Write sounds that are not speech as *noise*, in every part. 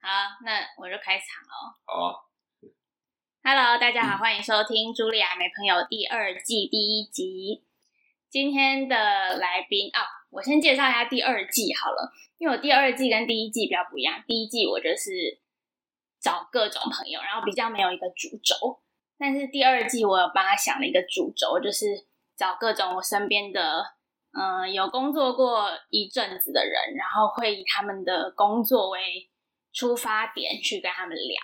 好，那我就开场喽。好啊，Hello，大家好，欢迎收听《茱莉亚没朋友》第二季第一集。今天的来宾啊，我先介绍一下第二季好了，因为我第二季跟第一季比较不一样。第一季我就是找各种朋友，然后比较没有一个主轴，但是第二季我有帮他想了一个主轴，就是找各种我身边的嗯、呃有工作过一阵子的人，然后会以他们的工作为出发点去跟他们聊。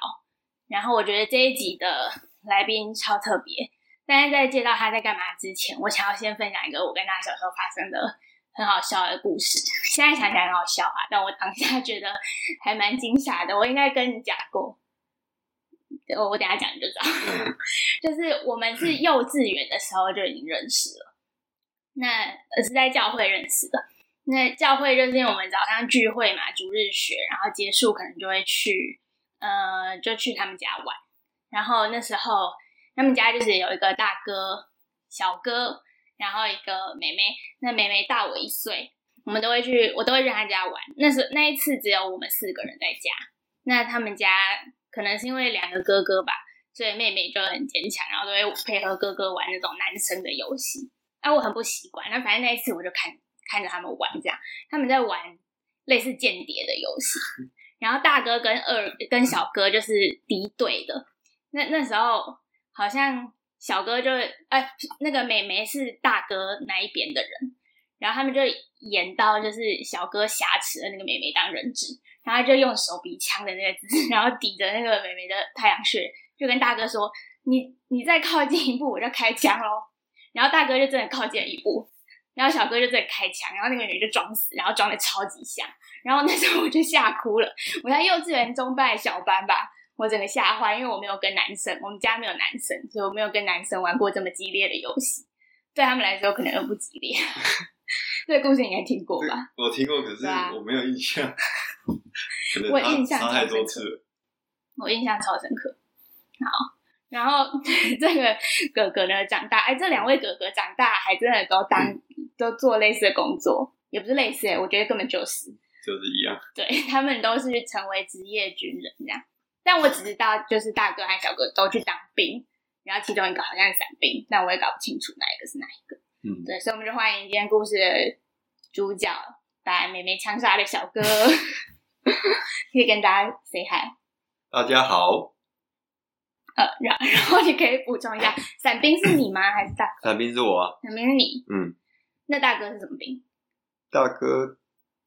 然后我觉得这一集的来宾超特别，但是在介绍他在干嘛之前，我想要先分享一个我跟他小时候发生的很好笑的故事。现在想起来很好笑啊，但我当下觉得还蛮惊吓的。我应该跟你讲过，我我等下讲你就知道。*laughs* 就是我们是幼稚园的时候就已经认识了，那呃是在教会认识的。那教会就是我们早上聚会嘛，逐日学，然后结束可能就会去。呃，就去他们家玩，然后那时候他们家就是有一个大哥、小哥，然后一个妹妹，那妹妹大我一岁，我们都会去，我都会去他家玩。那时那一次只有我们四个人在家，那他们家可能是因为两个哥哥吧，所以妹妹就很坚强，然后都会配合哥哥玩那种男生的游戏。啊，我很不习惯，那反正那一次我就看看着他们玩，这样他们在玩类似间谍的游戏。*laughs* 然后大哥跟二跟小哥就是敌对的，那那时候好像小哥就哎，那个美眉是大哥那一边的人，然后他们就演到就是小哥挟持了那个美眉当人质，然后他就用手比枪的那个姿势，然后抵着那个美眉的太阳穴，就跟大哥说：“你你再靠近一步，我就开枪喽。”然后大哥就真的靠近了一步，然后小哥就真的开枪，然后那个妹妹就装死，然后装的超级像。然后那时候我就吓哭了，我在幼稚园中班小班吧，我整个吓坏，因为我没有跟男生，我们家没有男生，所以我没有跟男生玩过这么激烈的游戏，对他们来说可能又不激烈。*laughs* 这个故事你应该听过吧？我听过，可是我没有印象。*laughs* 我印象太超深刻多次了。我印象超深刻。好，然后 *laughs* 这个哥哥呢长大，哎，这两位哥哥长大还真的都当、都做类似的工作，也不是类似，我觉得根本就是。就是一样，对 *laughs* 他们都是成为职业军人这样，但我只知道就是大哥和小哥都去当兵，然后其中一个好像是伞兵，但我也搞不清楚哪一个是哪一个。嗯，对，所以我们就欢迎今天故事的主角，把妹妹枪杀的小哥，*laughs* 可以跟大家 say hi。大家好，呃，然 *laughs* 然后你可以补充一下，伞兵是你吗？还是大伞兵是我啊，伞兵是你？嗯，那大哥是什么兵？大哥，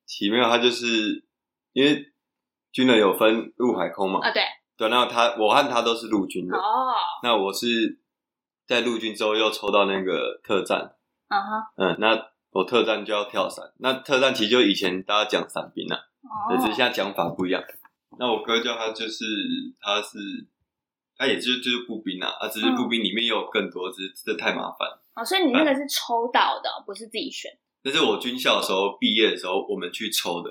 奇妙，他就是因为军人有分陆海空嘛，啊，对，对，那他我和他都是陆军的，哦，那我是在陆军之后又抽到那个特战，嗯哼，嗯，那我特战就要跳伞，那特战其实就以前大家讲伞兵啊，哦，只是现在讲法不一样。那我哥叫他就是他是他也就就是步兵啊，啊，只是步兵里面也有更多，只是这太麻烦。哦，所以你那个是抽到的，不是自己选。那是我军校的时候毕业的时候我们去抽的，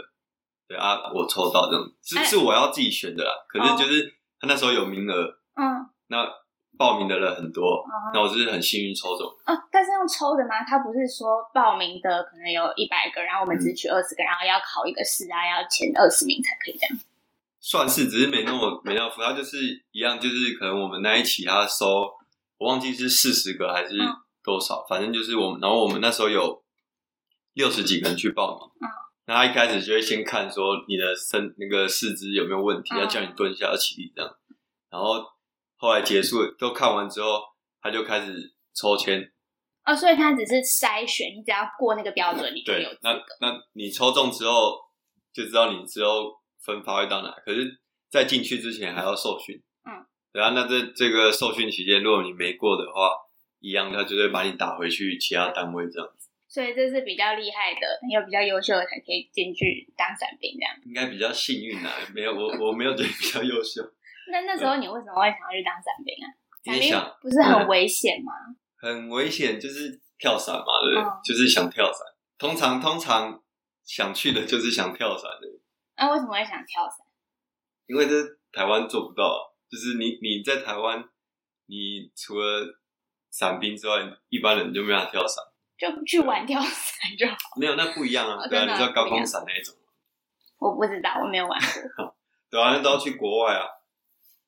对啊，我抽到这种，是哎是我要自己选的啦。可是就是他那时候有名额，嗯，那报名的人很多，哦那我就是很幸运抽中。哦，但是用抽的吗？他不是说报名的可能有一百个，然后我们只取二十个，然后要考一个试啊，要前二十名才可以这样。算是只是没那么没那么复杂，就是一样，就是可能我们那一期他收，我忘记是四十个还是嗯多少，反正就是我们，然后我们那时候有六十几个人去报名，嗯，那他一开始就会先看说你的身那个四肢有没有问题，嗯要叫你蹲下要起立这样，然后后来结束都看完之后，他就开始抽签，哦，所以他只是筛选，你只要过那个标准，你就有对，那资格。那你抽中之后就知道你之后分发会到哪。可是，在进去之前还要受训。嗯，对啊，那这这个受训期间，如果你没过的话，一样他就会把你打回去其他单位这样子。所以这是比较厉害的，有比较优秀的才可以进去当伞兵这样。应该比较幸运啊，没有我我没有觉得比较优秀，*laughs* 那那时候你为什么会想要去当伞兵啊？伞兵不是很危险吗？很危险，就是跳伞嘛，对不对？嗯就是想跳伞。通常通常想去的就是想跳伞的，那、为什么会想跳伞？因为这台湾做不到啊，就是你你在台湾，你除了伞兵之外，一般人就没办法跳伞。就去玩跳伞就好。没有，那不一样啊哦。对啊，你知道高空伞那一种吗，我不知道，我没有玩过。*laughs* 对啊，那都要去国外啊。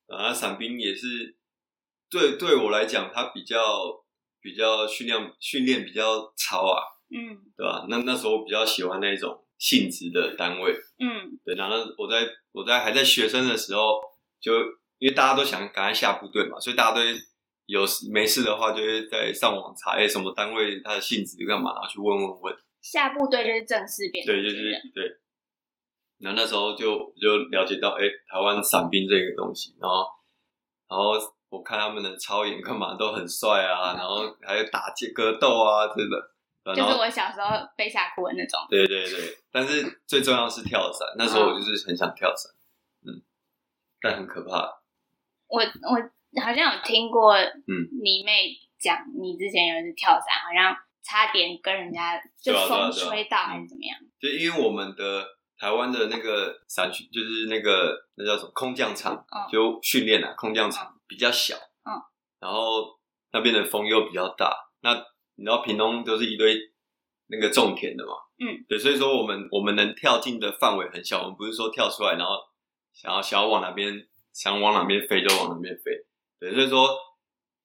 啊，伞兵也是，对对我来讲，他比较比较训练训练比较超啊，嗯对吧？那那时候我比较喜欢那一种性质的单位，嗯对。然后我在我在还在学生的时候，就因为大家都想赶快下部队嘛，所以大家都会有事没事的话，就会在上网查，哎，什么单位它的性质干嘛，然后去问问问。下部队就是正式变成对，就是对。然后那时候就就了解到，哎，台湾伞兵这个东西，然后然后我看他们的操演干嘛都很帅啊，然后还有打架格斗啊，真的。就是我小时候被吓哭的那种。对对对，但是最重要是跳伞，那时候我就是很想跳伞，嗯，但很可怕。我我好像有听过，嗯，你妹讲你之前有一次跳伞，好像差点跟人家就风吹到嗯还是怎么样？就因为我们的台湾的那个伞训，就是那个那叫什么空降场，嗯。就训练啊，空降场比较小，嗯，然后那边的风又比较大，那你知道屏东都是一堆那个种田的嘛，嗯，对，所以说我们我们能跳进的范围很小，我们不是说跳出来然后想要想要往哪边想往哪边飞就往哪边飞，对，所以说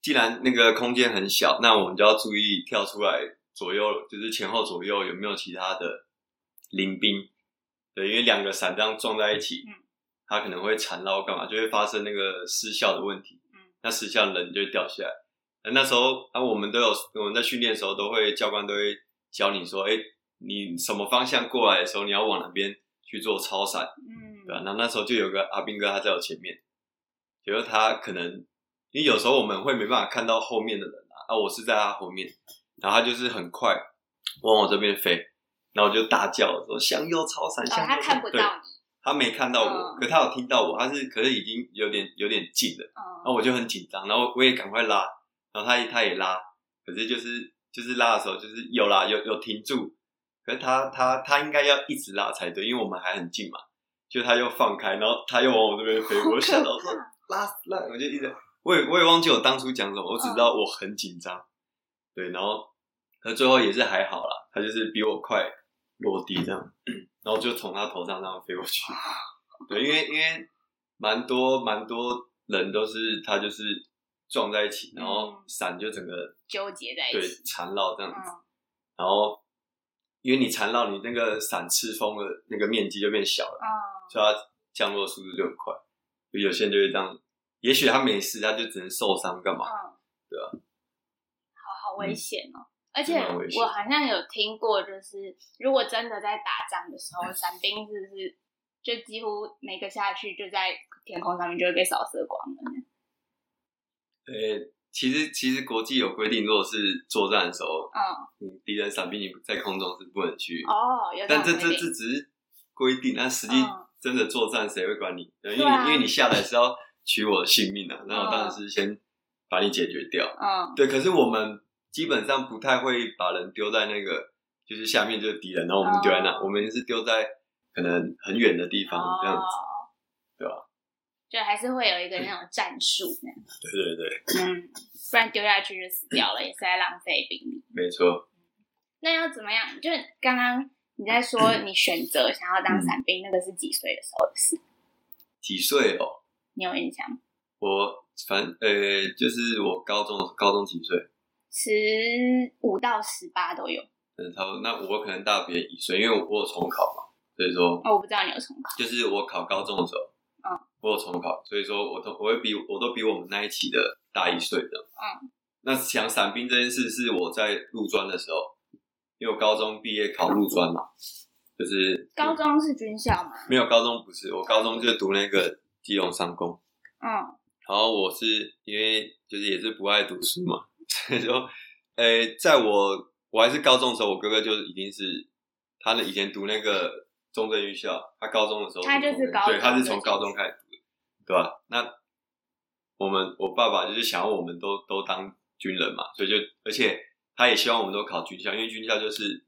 既然那个空间很小，那我们就要注意跳出来左右，就是前后左右有没有其他的临兵，对，因为两个伞这样撞在一起，嗯，它可能会缠绕干嘛，就会发生那个失效的问题，嗯，那失效人就会掉下来。那那时候啊，我们都有我们在训练的时候都会教官都会教你说，哎，你什么方向过来的时候，你要往哪边去做超伞，嗯，对吧、那那时候就有个阿斌哥，他在我前面，结果他可能因为有时候我们会没办法看到后面的人啊，啊，我是在他后面，然后他就是很快往我这边飞，然后我就大叫说向右超伞，哦，向右他看不对到你，他没看到我，嗯可他有听到我，他是可是已经有点有点近了，然后嗯，我就很紧张，然后我也赶快拉，然后他也他也拉，可是就是就是拉的时候就是有啦有有停住，可是他他他应该要一直拉才对，因为我们还很近嘛，就他又放开，然后他又往我这边飞，我就吓到说拉拉，我就一直我也我也忘记我当初讲什么，我只知道我很紧张，对，然后他最后也是还好啦，他就是比我快落地这样，*clears throat* 然后就从他头上这样飞过去，对，因为因为蛮多蛮多人都是他就是撞在一起，然后嗯。伞就整个纠结在一对起，缠绕这样子，嗯，然后因为你缠绕，你那个伞刺风的那个面积就变小了，哦，所以它降落速度就很快。就有些人就会这样，也许他没事，他就只能受伤干嘛？嗯，对啊，好好危险哦。而且我好像有听过，就是如果真的在打仗的时候，伞兵是不是就几乎每个下去就在天空上面就会被扫射光了？呃，其实其实国际有规定，如果是作战的时候，嗯，你敌人伞兵你在空中是不能去，哦，有但这这这只是规定，但实际嗯真的作战谁会管你？对因为因为你下来是要取我的性命啊，那我当然是先把你解决掉。嗯对，可是我们基本上不太会把人丢在那个，就是下面就是敌人，然后我们丢在那，哦我们是丢在可能很远的地方、这样子。哦对吧？就还是会有一个那种战术那样，对对对，嗯，不然丢下去就死掉了，也是在浪费兵力。没错。那要怎么样？就刚刚你在说你选择想要嗯当伞兵，那个是几岁的时候的事？几岁哦？你有印象吗？我反呃，就是我高中高中几岁？十五到十八都有。嗯，差不多。那我可能大别人一岁，因为我我有重考嘛，所以说哦，我不知道你有重考。就是我考高中的时候，嗯，我有重考，所以说我都我会比我都比我们那一期的大一岁的。嗯，那想伞兵这件事是我在入专的时候，因为我高中毕业考入专嘛，就是高中是军校吗？没有高中不是，我高中就读那个基隆商工，嗯。然后我是因为就是也是不爱读书嘛，*laughs* 所以说，诶，在我我还是高中的时候，我哥哥就已经是他的以前读那个中正预校，他高中的时候他就是高中对，他是从高中开始读的，对吧？那我们我爸爸就是想要我们都都当军人嘛，所以就而且他也希望我们都考军校，因为军校就是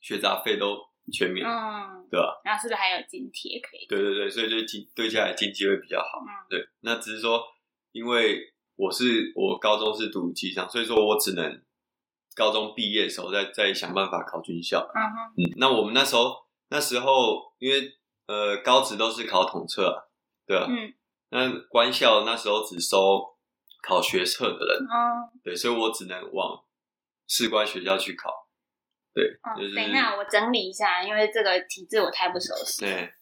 学杂费都全免，嗯，对吧？然后是不是还有津贴可以？对对对，所以就经对下来经济会比较好。嗯对，那只是说，因为我是我高中是读机上，所以说我只能高中毕业的时候再再想办法考军校。嗯哼，嗯，那我们那时候那时候因为呃高职都是考统测啊，对啊。嗯那官校那时候只收考学测的人，哦对，所以我只能往士官学校去考。对，哦就是，等一下，我整理一下，因为这个体制我太不熟悉。对。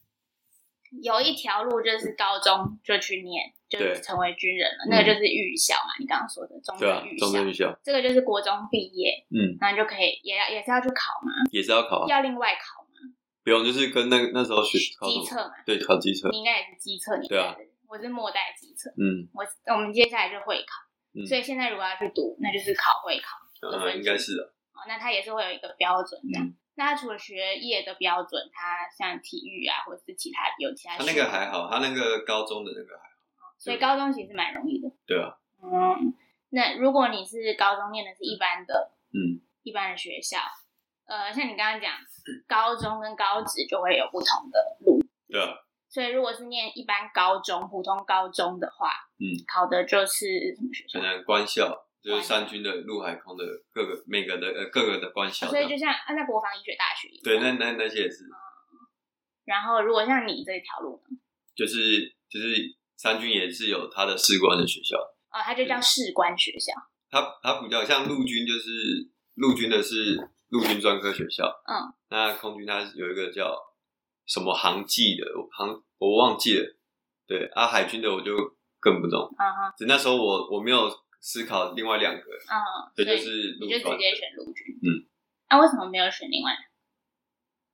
有一条路就是高中就去念，就是成为军人了，嗯。那个就是预校嘛，你刚刚说的中正预，校中正。预校，这个就是国中毕业，嗯，然后就可以也要也是要去考嘛，也是要考啊，要另外考嘛，不用，就是跟那那时候学考机测嘛。对，考机测，你应该也是机测年代对啊的，我是末代机测，嗯。我我们接下来就会考，嗯。所以现在如果要去读，那就是考会考嗯，应该是的，哦，那它也是会有一个标准的。嗯，那它除了学业的标准，它像体育啊，或者是其他有其他他那个还好，他那个高中的那个还好，所以高中其实蛮容易的。对啊，嗯，那如果你是高中念的是一般的、嗯，一般的学校，呃，像你刚刚讲，高中跟高职就会有不同的路。对啊，所以如果是念一般高中、普通高中的话，嗯，考的就是什么学校可？能官校就是三军的陆海空的各个每个的呃各个的官校所以就像啊，那国防医学大学对，那那那些也是，然后如果像你这条路呢，就是就是三军也是有他的士官的学校，哦，它就叫。士官学校。它它比较像陆军，就是陆军的是陆军专科学校，嗯，那空军它有一个叫什么航技的航，我忘记了，对啊，海军的我就更不懂，啊哈，只那时候我我没有思考另外两个，嗯，这就是陆就直接选陆军。嗯，那、为什么没有选另外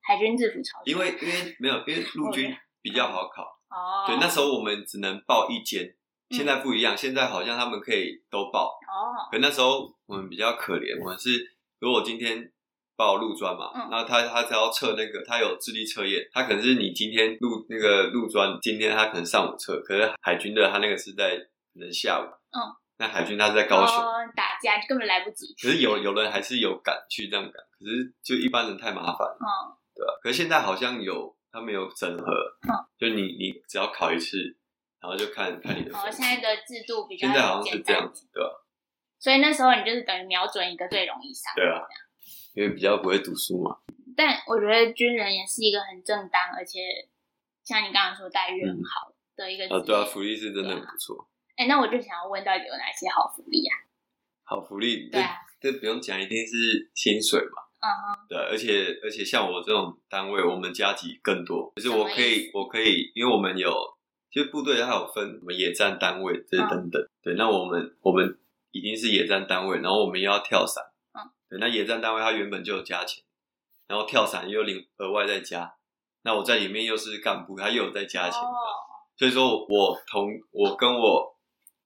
海军制服超因为因为没有因为陆军比较好考，哦，对，那时候我们只能报一间，嗯现在不一样，现在好像他们可以都报，哦，可那时候我们比较可怜，我们是如果我今天报陆专嘛，嗯。那他他只要测那个，他有智力测验，他可能是你今天陆那个陆专，今天他可能上午测，可是海军的他那个是在可能下午，嗯，那海军他是在高雄，哦、打架根本来不及。可是有有人还是有敢去这样赶，可是就一般人太麻烦，嗯，对吧、可是现在好像有他们有整合，嗯，就你你只要考一次，然后就看看你的哦，现在的制度比较现在好像是这样子，对吧、所以那时候你就是等于瞄准一个最容易上。对啊，因为比较不会读书嘛，但我觉得军人也是一个很正当，而且像你刚刚说待遇很好的一个职业。啊，对啊，福利是真的很不错。哎、那我就想要问，到底有哪些好福利啊？好福利，对啊，这这不用讲，一定是薪水嘛。嗯哼，对啊，而且而且像我这种单位，我们加级更多，就是我可以我可以，因为我们有，其实部队它有分什么野战单位这嗯等等。对，那我们我们已经是野战单位，然后我们又要跳伞。嗯，对，那野战单位它原本就有加钱，然后跳伞又领额外再加。那我在里面又是干部，他又有再加钱。哦，所以说我同我跟我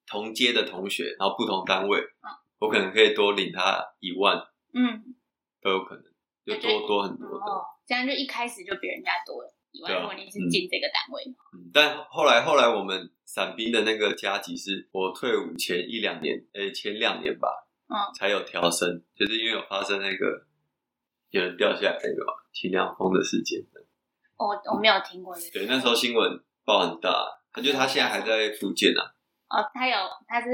同阶的同学，然后不同单位，嗯。我可能可以多领他一万嗯，都有可能，就多多很多的。哦，这样就一开始就比人家多了以外，对啊如果你是进这个单位，嗯，但后来后来我们伞兵的那个加级是我退伍前一两年，诶、前两年吧，嗯，才有调升，就是因为有发生那个有人掉下来那个嘛清凉风的事件。我我没有听过这个。对，那时候新闻报很大，他就他现在还在福建啊，哦，他有他是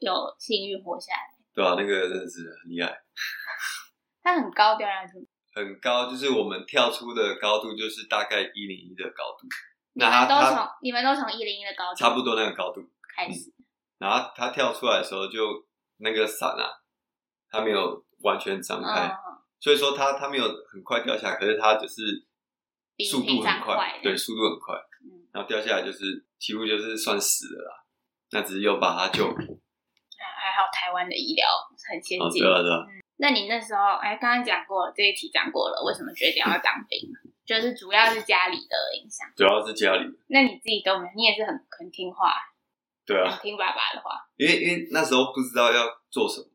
有幸运活下来，对啊、那个真的是很厉害。*laughs* 他很高掉下去。很高，就是我们跳出的高度就是大概一零一的高度，你那他都从你们都从一零一的高度差不多那个高度，开始，然后他跳出来的时候就那个伞啊，他没有完全张开，嗯，所以说他他没有很快掉下来，可是他就是速度很快，快对，速度很快，嗯，然后掉下来就是几乎就是算死了啦，那只是又把他救活，还还好台湾的医疗很先哦，进。对啊对啊，那你那时候，哎，刚刚讲过这一题讲过了，为什么决定要当兵？*laughs* 就是主要是家里的影响。主要是家里，那你自己都没，你也是很很听话，对啊很，听爸爸的话。因为因为那时候不知道要做什么，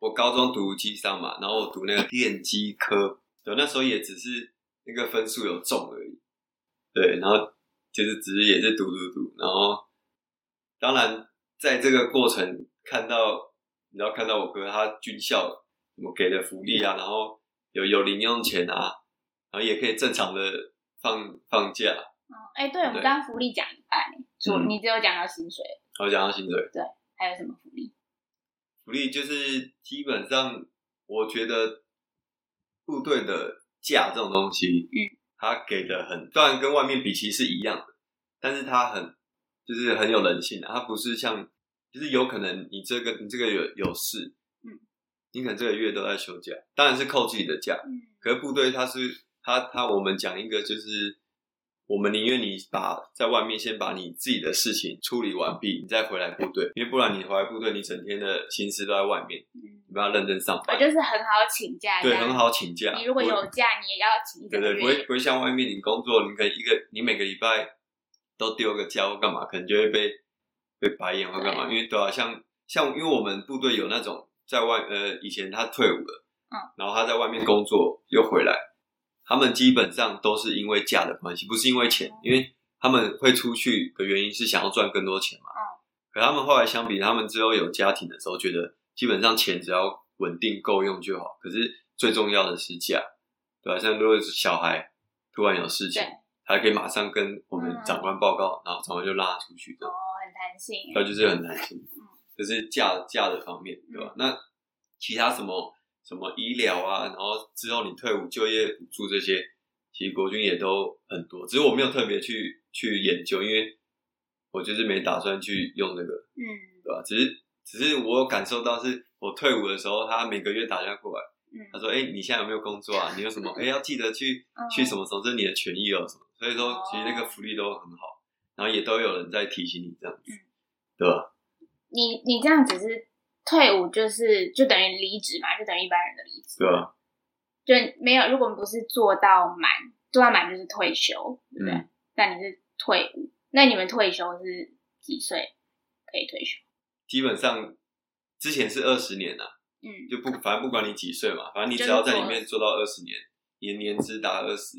我高中读机商嘛，然后我读那个电机科，对，那时候也只是那个分数有重而已，对，然后就是只是也是读读读，然后当然在这个过程看到，你要看到我哥他军校什么给的福利啊，然后有有零用钱啊，然后也可以正常的放放假，嗯，哎，对，我们对。刚刚福利讲一半，除嗯。你只有讲到薪水，然后讲到薪水，对还有什么福利？福利就是基本上，我觉得部队的假这种东西，嗯，他给的很，当然跟外面比其实是一样的，但是他很就是很有人性的、啊，他不是像，就是有可能你这个你这个有有事，嗯，你可能这个月都在休假，当然是扣自己的假，嗯可是部队他是他他我们讲一个就是，我们宁愿你把在外面先把你自己的事情处理完毕，你再回来部队，因为不然你回来部队，你整天的心思都在外面，嗯，你不要认真上班我班，就是很好请假，对，很。好请假。你如果有假，你也要请一对对。不会不会像外面你工作，你可以一个你每个礼拜都丢个家或干嘛，可能就会被被白眼或干嘛。因为对啊，像像因为我们部队有那种在外呃以前他退伍了，嗯，然后他在外面工作又回来，他们基本上都是因为假的关系，不是因为钱，因为他们会出去的原因是想要赚更多钱嘛。嗯。可他们后来相比，他们之后有家庭的时候，觉得基本上钱只要稳定够用就好。可是最重要的是假，对吧、像如果是小孩突然有事情对，还可以马上跟我们嗯长官报告，然后长官就拉他出去的哦，，很弹性。那就是很担心嗯。这是假假的方面，对吧？那其他什么什么医疗啊，然后之后你退伍就业补助这些，其实国军也都很多，只是我没有特别去去研究，因为我就是没打算去用这个，嗯对吧？只是只是我有感受到，是我退伍的时候，他每个月打电话过来，他嗯说：“哎、你现在有没有工作啊？你有什么？哎、要记得去嗯去什么什么，这是你的权益哦，什么。”所以说，其实那个福利都很好，然后也都有人在提醒你这样子，嗯对吧？你你这样只是退伍，就是就等于离职嘛，就等于一般人的离职，对吧？就没有。如果不是做到满，做到满就是退休，对不对？嗯但你是退伍，那你们退休是几岁可以退休？基本上之前是二十年啊，嗯就不反正不管你几岁嘛，反正你只要在里面做到二十年，年年资达二十，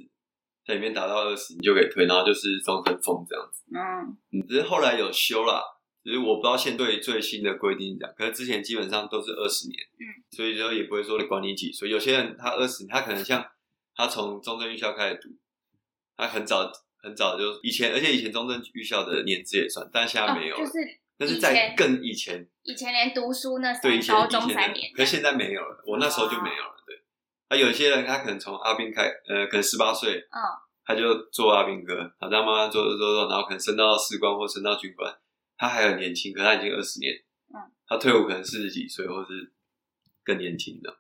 在里面达到二十，你就可以退，然后就是终身俸这样子。嗯嗯，只是后来有修啦，只是我不知道现对最新的规定讲，可是之前基本上都是二十年，嗯，所以说也不会说管你几岁。有些人他二十，他可能像他从中正预校开始读，他很早很早就以前，而且以前中正预校的年资也算，但现在没有，哦就是但是在更以前，以前连读书那对以前三高中三年，可是现在没有了，我那时候就没有了，对。啊，有些人他可能从阿兵开，呃，可能十八岁，嗯。他就做阿兵哥，好，这样慢慢做做做做，然后可能升到士官或升到军官，他还很年轻，可他已经二十年，嗯，他退伍可能四十几岁或是更年轻的，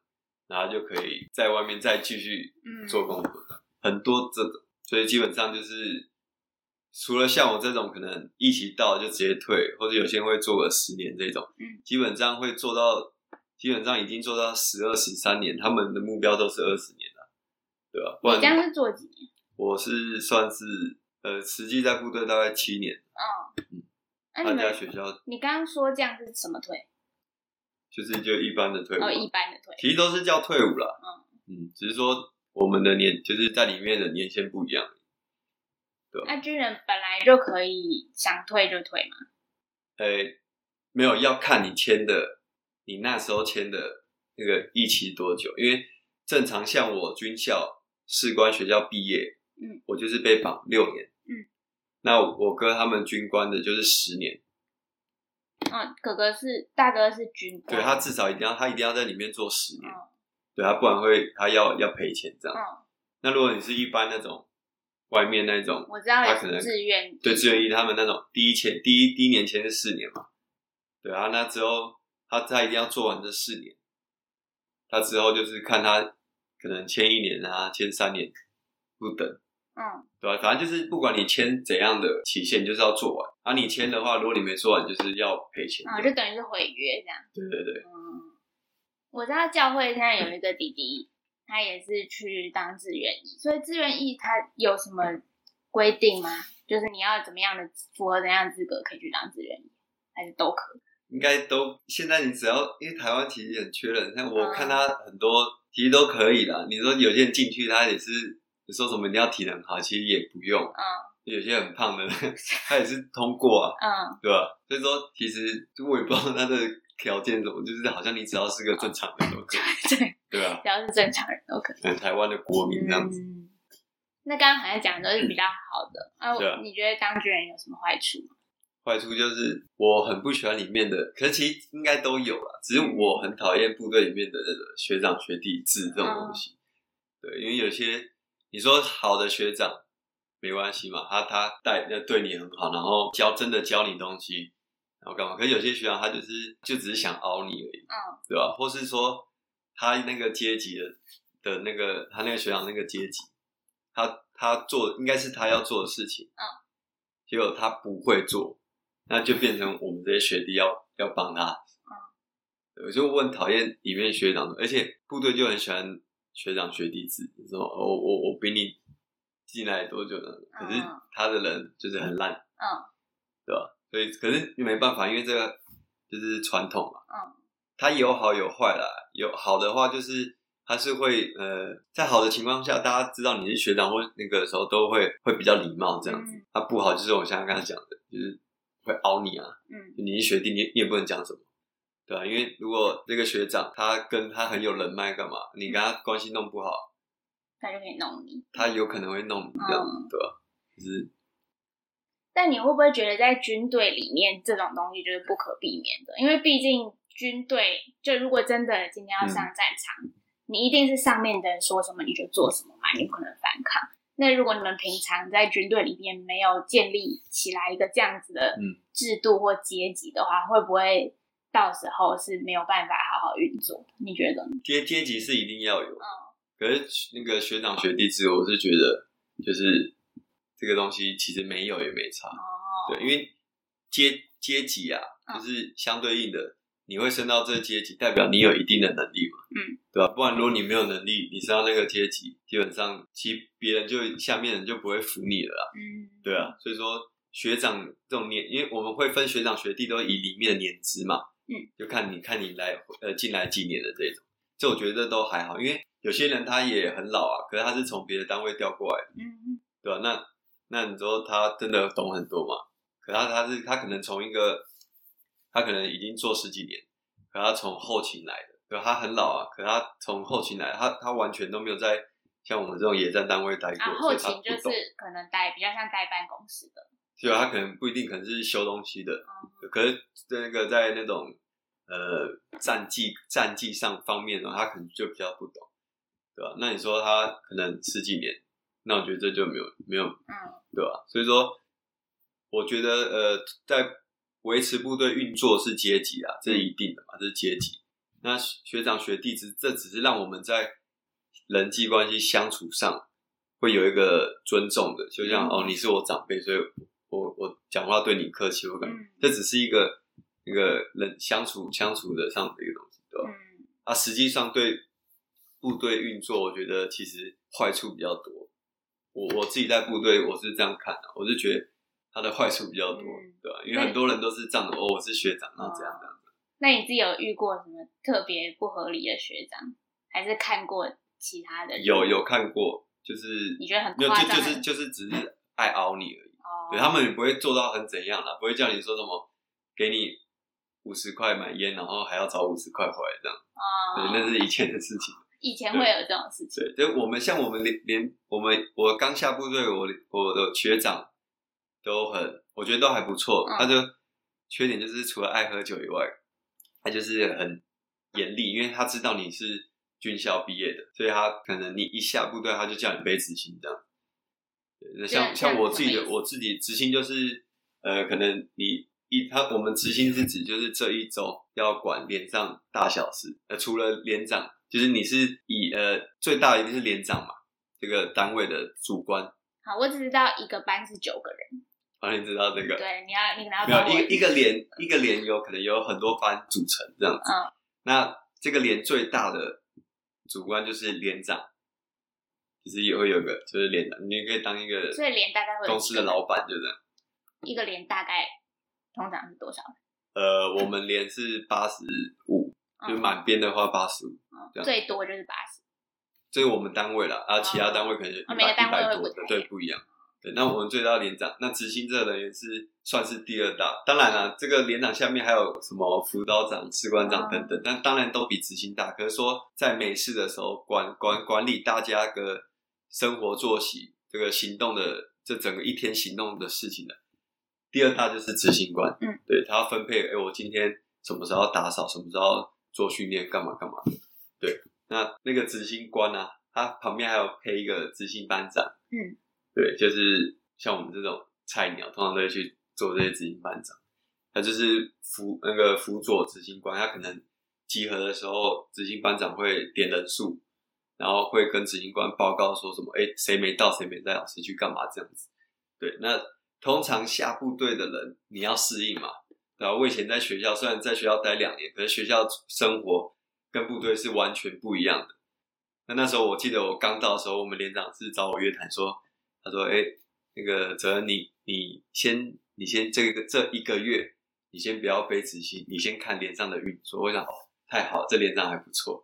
然后就可以在外面再继续嗯。做工作，很多这种，所以基本上就是除了像我这种可能一起到就直接退，或者有些人会做个十年这种，嗯，基本上会做到，基本上已经做到十二十三年，他们的目标都是二十年了，对吧？不然你这样是做几年？我是算是呃，实际在部队大概七年，嗯，那、大你们家学校你刚刚说这样是什么退？就是就一般的退伍，哦，一般的退。其实都是叫退伍啦。嗯嗯，只是说我们的年就是在里面的年限不一样。对那军人本来就可以想退就退嘛。呃，没有要看你签的，你那时候签的那个一期多久，因为正常像我军校士官学校毕业，嗯，我就是被绑六年，嗯，那我哥他们军官的就是十年，嗯，哥哥是大哥是军官，对他至少一定要他一定要在里面做十年，嗯。对他不然会他要要赔钱这样。嗯，那如果你是一般那种外面那种，我知道他可能有自愿对志愿役他们那种第一签第一第一年签是四年嘛，对啊，那之后他他一定要做完这四年，他之后就是看他可能签一年啊，签三年不等，嗯对吧、反正就是不管你签怎样的期限，就是要做完。啊，你签的话，如果你没做完，就是要赔钱。啊，就等于是毁约这样。对对对，嗯，我知道教会现在有一个弟弟，他也是去当志愿役，所以志愿役他有什么规定吗？就是你要怎么样的符合怎样的资格可以去当志愿役，还是都可以？应该都现在你只要因为台湾其实很缺人，像我嗯看他很多其实都可以啦。你说有些人进去他也是你说什么你要体能好，其实也不用。嗯有些很胖的，*laughs* 他也是通过啊，嗯对吧？所以说其实我也不知道他的条件怎么，就是好像你只要是个正常人都可以，*laughs* 对，对吧？只要是正常人都可以。嗯，台湾的国民这样子，嗯，那刚刚好像讲的都是比较好的啊对啊，你觉得当军人有什么坏处吗？坏处就是我很不喜欢里面的，可是其实应该都有啦，只是我很讨厌部队里面的那个学长学弟制这种东西。对，因为有些你说好的学长没关系嘛，他他带要对你很好，然后教真的教你东西，然后干嘛？可是有些学长他就是就只是想凹你而已，嗯对吧？或是说他那个阶级的的那个他那个学长那个阶级，他他做应该是他要做的事情，嗯，结果他不会做，那就变成我们这些学弟要要帮他，嗯，我就问讨厌里面学长，而且部队就很喜欢学长学弟制，说哦我我比你进来多久呢？可是嗯他的人就是很烂，嗯对吧？所以可是没办法，因为这个就是传统嘛。嗯。它有好有坏啦，有好的话就是它是会呃，在好的情况下，大家知道你是学长或那个的时候，都会会比较礼貌这样子嗯。它、不好就是我像刚才讲的，就是会凹你啊，嗯你是学弟，你你也不能讲什么。对啊，因为如果这个学长他跟他很有人脉，干嘛？你跟他关系弄不好，他就可以弄你。他有可能会弄你这样对吧？就是但你会不会觉得在军队里面这种东西就是不可避免的？因为毕竟军队就如果真的今天要上战场，你一定是上面的人说什么你就做什么嘛，你不可能反抗。那如果你们平常在军队里面没有建立起来一个这样子的嗯。制度或阶级的话，会不会到时候是没有办法好好运作？你觉得呢？阶阶级是一定要有，嗯。可是那个学长学弟制，我是觉得就是这个东西其实没有也没差，哦，对，因为阶阶级啊，嗯。就是相对应的，你会升到这个阶级，代表你有一定的能力嘛，嗯，对吧？不然如果你没有能力，你升到那个阶级，基本上其实别人就下面人就不会服你了啦，嗯，对啊，所以说学长这种年，因为我们会分学长学弟，都以里面的年资嘛，嗯，就看你看你来呃进来几年的这种，这我觉得都还好，因为有些人他也很老啊，可是他是从别的单位调过来的，嗯。嗯对吧、那那你说他真的懂很多嘛？可他他是他可能从一个他可能已经做十几年，可他从后勤来的，对吧他很老啊，可他从后勤来，他他完全都没有在像我们这种野战单位待过，啊，所以他后勤就是。可能待比较像待办公室的，对啊，他可能不一定，可能是修东西的，嗯可是那个在那种呃战绩战绩上方面呢，他可能就比较不懂，对吧、那你说他可能十几年，那我觉得这就没有没有嗯。对吧、所以说，我觉得呃，在维持部队运作是阶级啊，这是一定的嘛，这是阶级。那学长学弟只这只是让我们在人际关系相处上会有一个尊重的，就像、嗯哦，你是我长辈，所以我我讲话对你客气，我感觉、嗯这只是一个一个人相处相处的上的一个东西，对吧？嗯啊，实际上对部队运作，我觉得其实坏处比较多。我我自己在部队，我是这样看的、我是觉得它的坏处比较多，嗯对吧？因为很多人都是这样的，哦，我是学长，然后这样这样。那你自己有遇过什么特别不合理的学长，还是看过其他的？有有看过，就是你觉得很没有，就就是就是只是爱凹你而已。哦，对他们也不会做到很怎样啦，不会叫你说什么给你五十块买烟，然后还要找五十块回来这样。哦，对，那是以前的事情。*laughs* 以前会有这种事情，对，就我们像我们连连我们我刚下部队，我我的学长都很，我觉得都还不错。嗯。他就缺点就是除了爱喝酒以外，他就是很严厉，因为他知道你是军校毕业的，所以他可能你一下部队，他就叫你背执行这样。像像我自己的我自己执行就是呃，可能你一他我们执行是指就是这一周要管连长大小事，呃，除了连长，就是你是以呃最大一定是连长嘛，这个单位的主官，好，我只知道一个班是九个人，啊，你知道这个？对，你要你可能要没有一个一个连一个连有可能有很多班组成这样子。嗯那这个连最大的主官就是连长，其实也会有个就是连长，你也可以当一个所以连大概会公司的老板，就这样。一个连大概通常是多少？*laughs* 呃，我们连是八十五，就嗯满编的话八十五，最多就是八十，这是我们单位啦，啊，其他单位可能一百哦每个单位会对，不一样。对，那我们最大连长，那执行这人员是算是第二大。当然了，这个连长下面还有什么辅导长、士官长等等，但当然都比执行大。可是说在美事的时候，管管管理大家的生活作息，这个行动的这整个一天行动的事情的，第二大就是执行官。嗯，对他要分配，哎，我今天什么时候要打扫，什么时候要做训练，干嘛干嘛的。对，那那个执行官呢、啊，他旁边还有配一个执行班长。嗯，对，就是像我们这种菜鸟，通常都会去做这些执行班长。他就是辅那个辅佐执行官，他可能集合的时候，执行班长会点人数，然后会跟执行官报告说什么，哎，谁没到，谁没带，老师去干嘛这样子。对，那通常下部队的人，你要适应嘛。然后？我以前在学校，虽然在学校待两年，可是学校生活跟部队是完全不一样的。那那时候我记得我刚到的时候，我们连长是找我约谈说，他说，哎，那个泽恩，你你先你先这个这一个月。你先不要背执行，你先看脸上的运作。我想，哦，太好，这脸上还不错。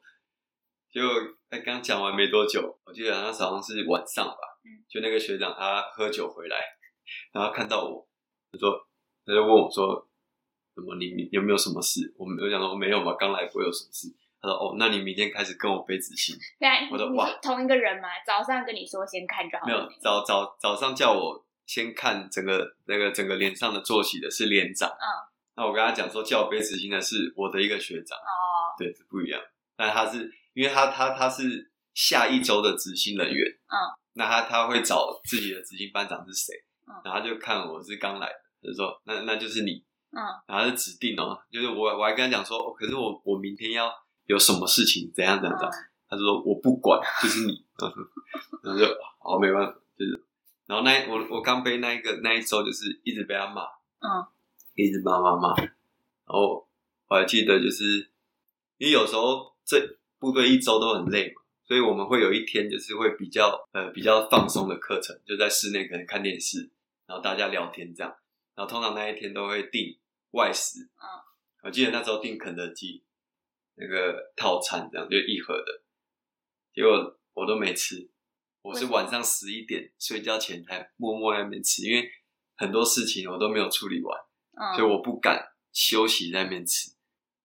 就他，刚讲完没多久，我记得那早上是晚上吧，就那个学长他喝酒回来，然后看到我，他说，他就问我说，怎么你有没有什么事？我我想说没有嘛，刚来不会有什么事。他说，哦，那你明天开始跟我背执行。对，我说哇，同一个人嘛，早上跟你说先看就好。没有，早早早上叫我先看整个那个整个脸上的作息的是连长。嗯。那我跟他讲说，叫我背执行的是我的一个学长哦，对，是不一样。但他是因为他他他是下一周的执行人员，嗯，那他他会找自己的执行班长是谁，嗯，然后就看我是刚来的，就说那那就是你，嗯，然后就指定哦，就是我我还跟他讲说，可是我我明天要有什么事情怎样怎样，他就说我不管，就是你，*laughs* 然后就好没办法，就是，然后那我我刚被那一个那一周就是一直被他骂，嗯。一直骂骂骂，然后我还记得，就是因为有时候这部队一周都很累嘛，所以我们会有一天就是会比较呃比较放松的课程，就在室内可能看电视，然后大家聊天这样，然后通常那一天都会订外食，嗯，我记得那时候订肯德基那个套餐这样就一盒的，结果我都没吃，我是晚上十一点睡觉前才默默在那边吃，因为很多事情我都没有处理完。所以我不敢休息在那边吃，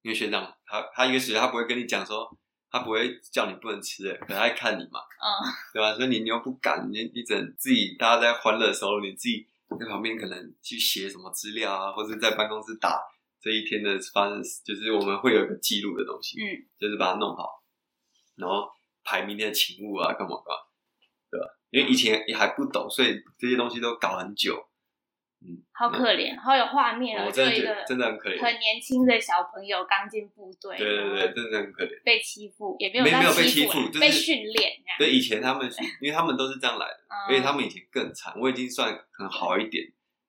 因为学长他他一个学他不会跟你讲说，他不会叫你不能吃的，可能爱看你嘛，嗯，*laughs* 对吧？所以你你又不敢，你你整自己大家在欢乐的时候，你自己在旁边可能去写什么资料啊，或者在办公室打这一天的发生，就是我们会有一个记录的东西，嗯，就是把它弄好，然后排明天的勤务啊，干嘛干嘛，对吧？因为以前也还不懂，所以这些东西都搞很久。嗯好可怜，好有画面哦，就一个真的很可怜，很年轻的小朋友刚进部队，对对对，真的很可怜，被欺负也没有没有被欺负，被训练。对，以前他们 *laughs* 因为他们都是这样来的，而且他们以前更惨，我已经算很好一点，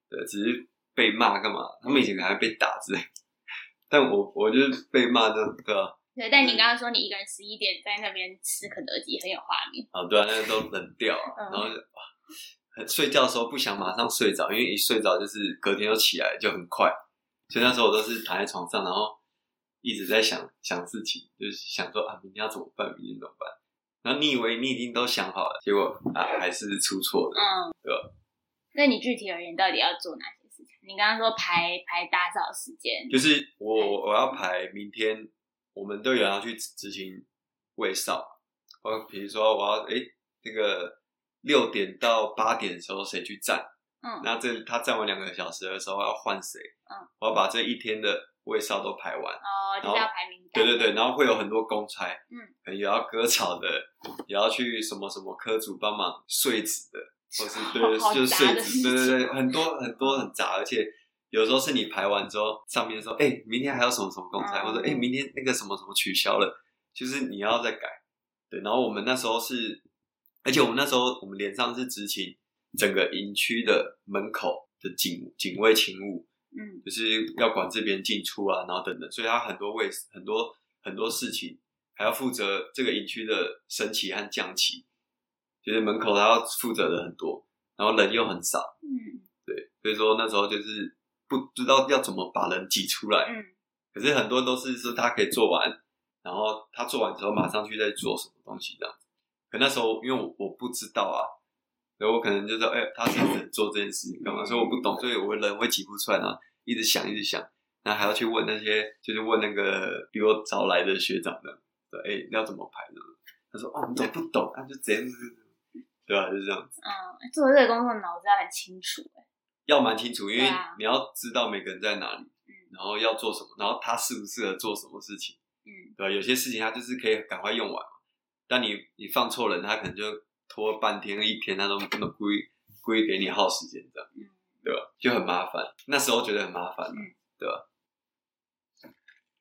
对，只是被骂干嘛？他们以前可能被打之类，*laughs* 但我我就是被骂的，对吧？对，但你刚刚说你一个人十一点在那边吃肯德基，很有画面。啊，对啊，那个都冷掉，然后哇。睡觉的时候不想马上睡着，因为一睡着就是隔天又起来就很快，所以那时候我都是躺在床上，然后一直在想想事情，就是想说啊，明天要怎么办？明天怎么办？然后你以为你已经都想好了，结果啊还是出错了，嗯，对吧？那你具体而言到底要做哪些事情？你刚刚说排排打扫时间，就是我我要排明天我们队员要去执行卫哨，我比如说我要哎那个。六点到八点的时候谁去站？嗯，那这他站完两个小时的时候要换谁？嗯，我要把这一天的卫哨都排完。哦，就是要排名单。对对对，然后会有很多公差，嗯，也要割草的，也要去什么什么科组帮忙碎纸的，或是 *laughs* 对，就是碎纸，对对对，很多很多很杂，而且有时候是你排完之后，上面说，哎，明天还有什么什么公差，或者哎，明天那个什么什么取消了，就是你要再改。对，然后我们那时候是。而且我们那时候，我们连上是执勤整个营区的门口的警警卫勤务，嗯，就是要管这边进出啊，然后等等，所以他很多位很多很多事情，还要负责这个营区的升旗和降旗，就是门口他要负责的很多，然后人又很少，嗯，对，所以说那时候就是不知道要怎么把人挤出来，嗯，可是很多都是说他可以做完，然后他做完之后马上去再做什么东西这样。可那时候因为我我不知道啊，所以我可能就说，哎，他是做这件事情干嘛？所以我不懂，所以我人会挤不出来，然后一直想，一直想，然后还要去问那些，就是问那个比我早来的学长的，对，哎，要怎么排呢？他说，哦，你都不懂，他就这样子，对啊？就是这样子。嗯，做这个工作脑子要很清楚，哎，要蛮清楚，因为你要知道每个人在哪里，嗯，然后要做什么，然后他适不适合做什么事情，嗯，对吧？有些事情他就是可以赶快用完。但你你放错人，他可能就拖半天一天，他都那么故意故意给你耗时间这样，嗯对吧？就很麻烦，那时候觉得很麻烦，嗯对吧？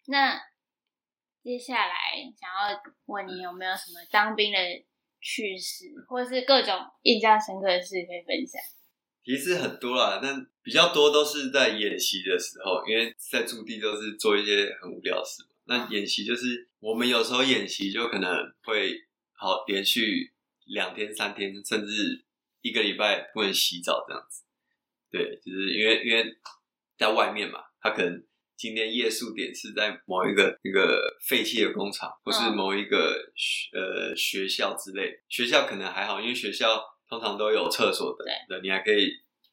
那接下来想要问你有没有什么当兵的趣事，或者是各种印象深刻的事可以分享？其实很多啦，但比较多都是在演习的时候，因为在驻地都是做一些很无聊的事嘛。那演习就是我们有时候演习就可能会好连续两天、三天，甚至一个礼拜不能洗澡这样子。对，就是因为因为在外面嘛，他可能今天夜宿点是在某一个一个废弃的工厂，或是嗯某一个学呃学校之类。学校可能还好，因为学校通常都有厕所的，对，你还可以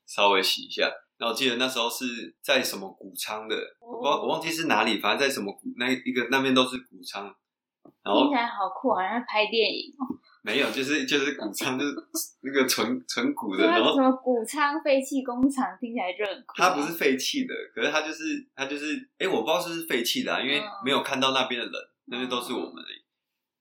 稍微洗一下。那我记得那时候是在什么谷仓的，我我忘记是哪里，反正在什么谷那一个那边都是谷仓，然后听起来好酷，好像拍电影哦。没有，就是就是谷仓，就是那个纯纯谷的，然后什么谷仓废弃工厂，听起来就很酷。它不是废弃的，可是它就是它就是，哎、我不知道是不是废弃的、啊，因为嗯没有看到那边的人，那边都是我们而已。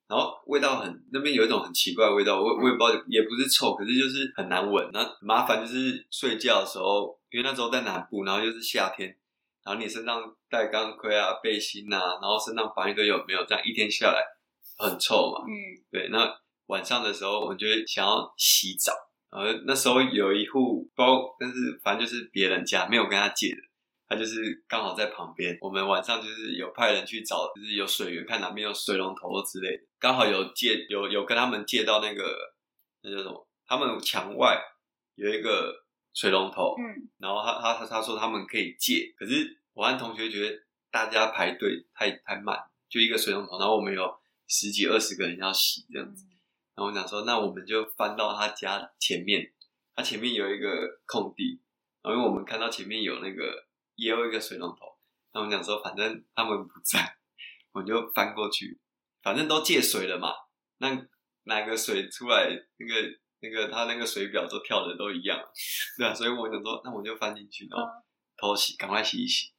然后味道很，那边有一种很奇怪的味道，我我也不知道，也不是臭，可是就是很难闻。那麻烦就是睡觉的时候，因为那时候在南部，然后又是夏天，然后你身上带钢盔啊、背心啊，然后身上防疫都有没有？这样一天下来很臭嘛。嗯对，那晚上的时候，我就会想要洗澡。然后那时候有一户包，但是反正就是别人家没有跟他借的，他就是刚好在旁边。我们晚上就是有派人去找，就是有水源，看哪边有水龙头之类的，刚好有借有有跟他们借到那个那叫什么？他们墙外有一个水龙头，嗯。然后他他他他说他们可以借，可是我和同学觉得大家排队太太慢，就一个水龙头，然后我们有十几二十个人要洗这样子。嗯。然后我想说，那我们就翻到他家前面，他前面有一个空地，然后因为我们看到前面有那个也有一个水龙头，那我们想说，反正他们不在，我们就翻过去，反正都借水了嘛，那拿个水出来，那个那个他那个水表都跳的都一样，对啊，所以我想说，那我就翻进去，然后偷洗，赶快洗一洗。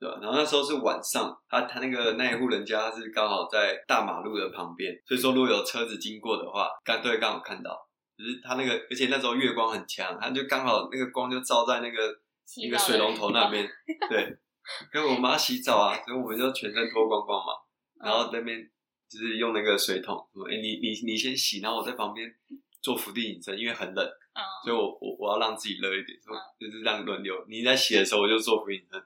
对吧？然后那时候是晚上，他他那个那一户人家是刚好在大马路的旁边，所以说如果有车子经过的话，刚都会刚好看到。只是他那个，而且那时候月光很强，他就刚好那个光就照在那个那个水龙头那边，对。跟我妈洗澡啊，所以我们就全身脱光光嘛，然后那边就是用那个水桶，说：“哎、你你你先洗，然后我在旁边做伏地挺身，因为很冷，嗯所以我我我要让自己热一点，说就是让轮流。你在洗的时候，我就做俯卧撑，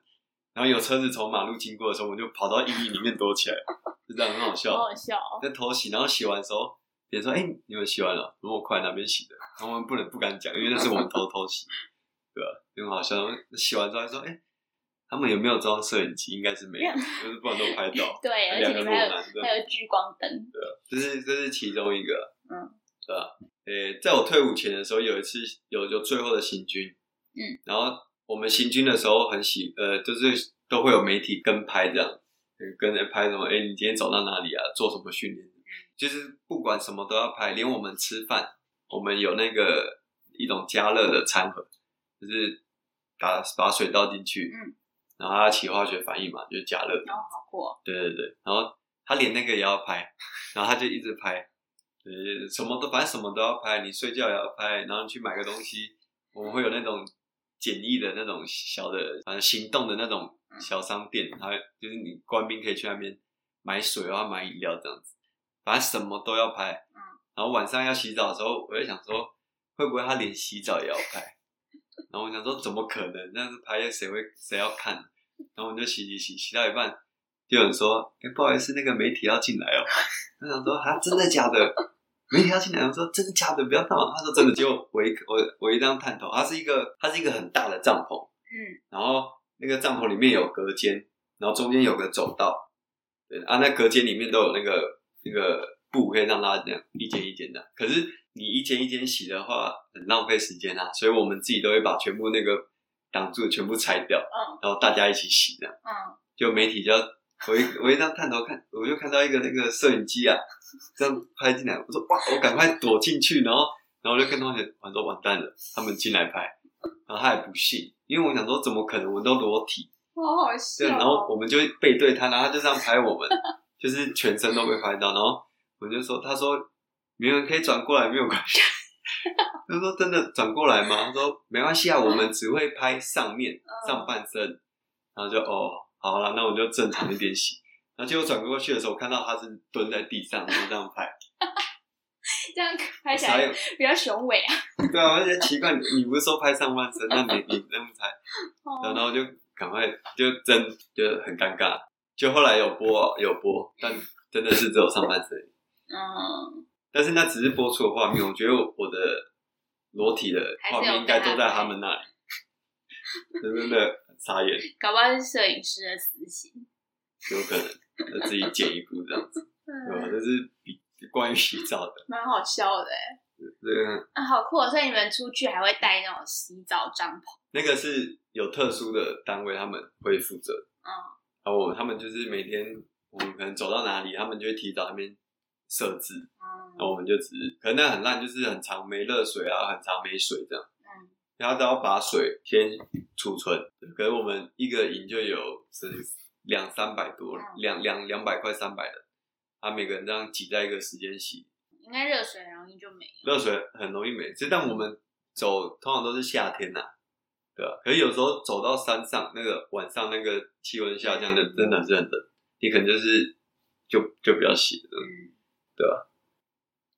然后有车子从马路经过的时候，我就跑到阴影里面躲起来，就这样很好好笑。好笑哦。在偷洗，然后洗完的时候，别人说：“哎、你们洗完了？那么快？哪边洗的？”然后我们不能不敢讲，因为那是我们偷偷洗，对吧、就很好笑。洗完之后还说：“哎、他们有没有装摄影机？应该是没有，*laughs* 就是不然都拍到。对，而且你们还有还有聚光灯。对这是这是其中一个，嗯，对吧？诶，在我退伍前的时候，有一次有有最后的行军，嗯，然后我们行军的时候很喜，呃，就是都会有媒体跟拍这样，呃跟人拍什么，哎，你今天走到哪里啊？做什么训练？就是不管什么都要拍，连我们吃饭，我们有那个一种加热的餐盒，就是打把水倒进去，嗯，然后它起化学反应嘛，就是加热，然后好酷哦。对对对，然后他连那个也要拍，然后他就一直拍，对，什么都反正什么都要拍，你睡觉也要拍，然后你去买个东西，我们会有那种简易的那种小的，反正行动的那种小商店，它就是你官兵可以去那边买水啊、买饮料这样子，反正什么都要拍。嗯，然后晚上要洗澡的时候，我就想说，会不会他连洗澡也要拍？然后我想说，怎么可能？那是拍谁会谁要看？然后我们就洗洗洗洗到一半，就有人说：“哎、不好意思，那个媒体要进来哦。”我想说：“啊，真的假的？媒体要进来？”我说：“真的假的？不要闹。”他说：“真的。”结果我一我我一张探头，它是一个它是一个很大的帐篷，嗯然后那个帐篷里面有隔间，然后中间有个走道，对啊，那隔间里面都有那个那个布可以让大家这样一间一间的。可是你一间一间洗的话，很浪费时间啊，所以我们自己都会把全部那个挡住全部拆掉，嗯然后大家一起洗这样。嗯，就媒体就要我一我一张探头看，我就看到一个那个摄影机啊，这样拍进来，我说哇，我赶快躲进去，然后然后就跟同学玩说完蛋了，他们进来拍，然后他也不信，因为我想说怎么可能，我都裸体，好好笑。然后我们就背对他，然后他就这样拍我们，就是全身都被拍到，然后我就说，他说没有人可以转过来，没有关系，*laughs* 他说真的转过来吗？他说没关系啊，我们只会拍上面上半身，然后就哦，好了，那我就正常一点洗。然后结果转过去的时候，我看到他是蹲在地上，然后这样拍，*laughs* 这样拍起来比较雄伟啊。*laughs* 对啊，我觉得奇怪，你不是说拍上半身，那你你那么拍？然后就赶快就真就很尴尬。就后来有播有播，但真的是只有上半身。嗯。但是那只是播出的画面，我觉得我的裸体的画面应该都在他们那里。*laughs* 真的傻眼。搞不好是摄影师的私心。有可能，他自己剪一部这样子，*laughs* 对吧？这是比关于洗澡的，*laughs* 蛮好笑的哎。对啊，好酷！所以你们出去还会带那种洗澡帐篷？那个是有特殊的单位，他们会负责。嗯，然后他们就是每天我们可能走到哪里，他们就会提早那边设置。嗯，然后我们就只是，可能那很烂，就是很长没热水啊，很长没水这样。嗯，然后都要把水先储存。可是我们一个营就有是。两三百多，两两两百块三百的，他每个人这样挤在一个时间洗，应该热水很容易就没。热水很容易没，这但我们走通常都是夏天呐，对吧？可是有时候走到山上，那个晚上那个气温下降的真的是很冷，你可能就是就就比较洗了，对吧？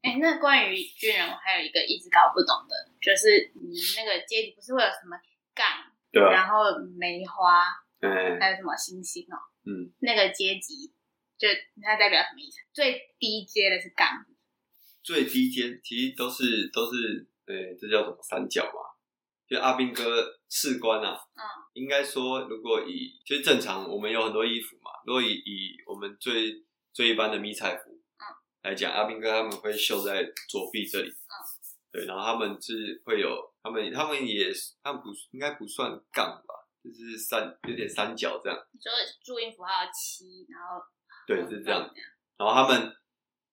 哎，那关于军人，我还有一个一直搞不懂的，就是你那个阶级不是会有什么杠，对然后梅花。还有什么星星哦？嗯，那个阶级就它代表什么意思？最低阶的是杠，最低阶其实都是都是，呃，这叫什么三角嘛？就阿兵哥士官啊，嗯，应该说如果以就是正常，我们有很多衣服嘛。如果以以我们最最一般的迷彩服，嗯，来讲，阿兵哥他们会绣在左臂这里，嗯，对，然后他们是会有他们他们也他们不应该不算杠吧？就是三有点三角这样，就是注音符号七，然后对是这样，然后他们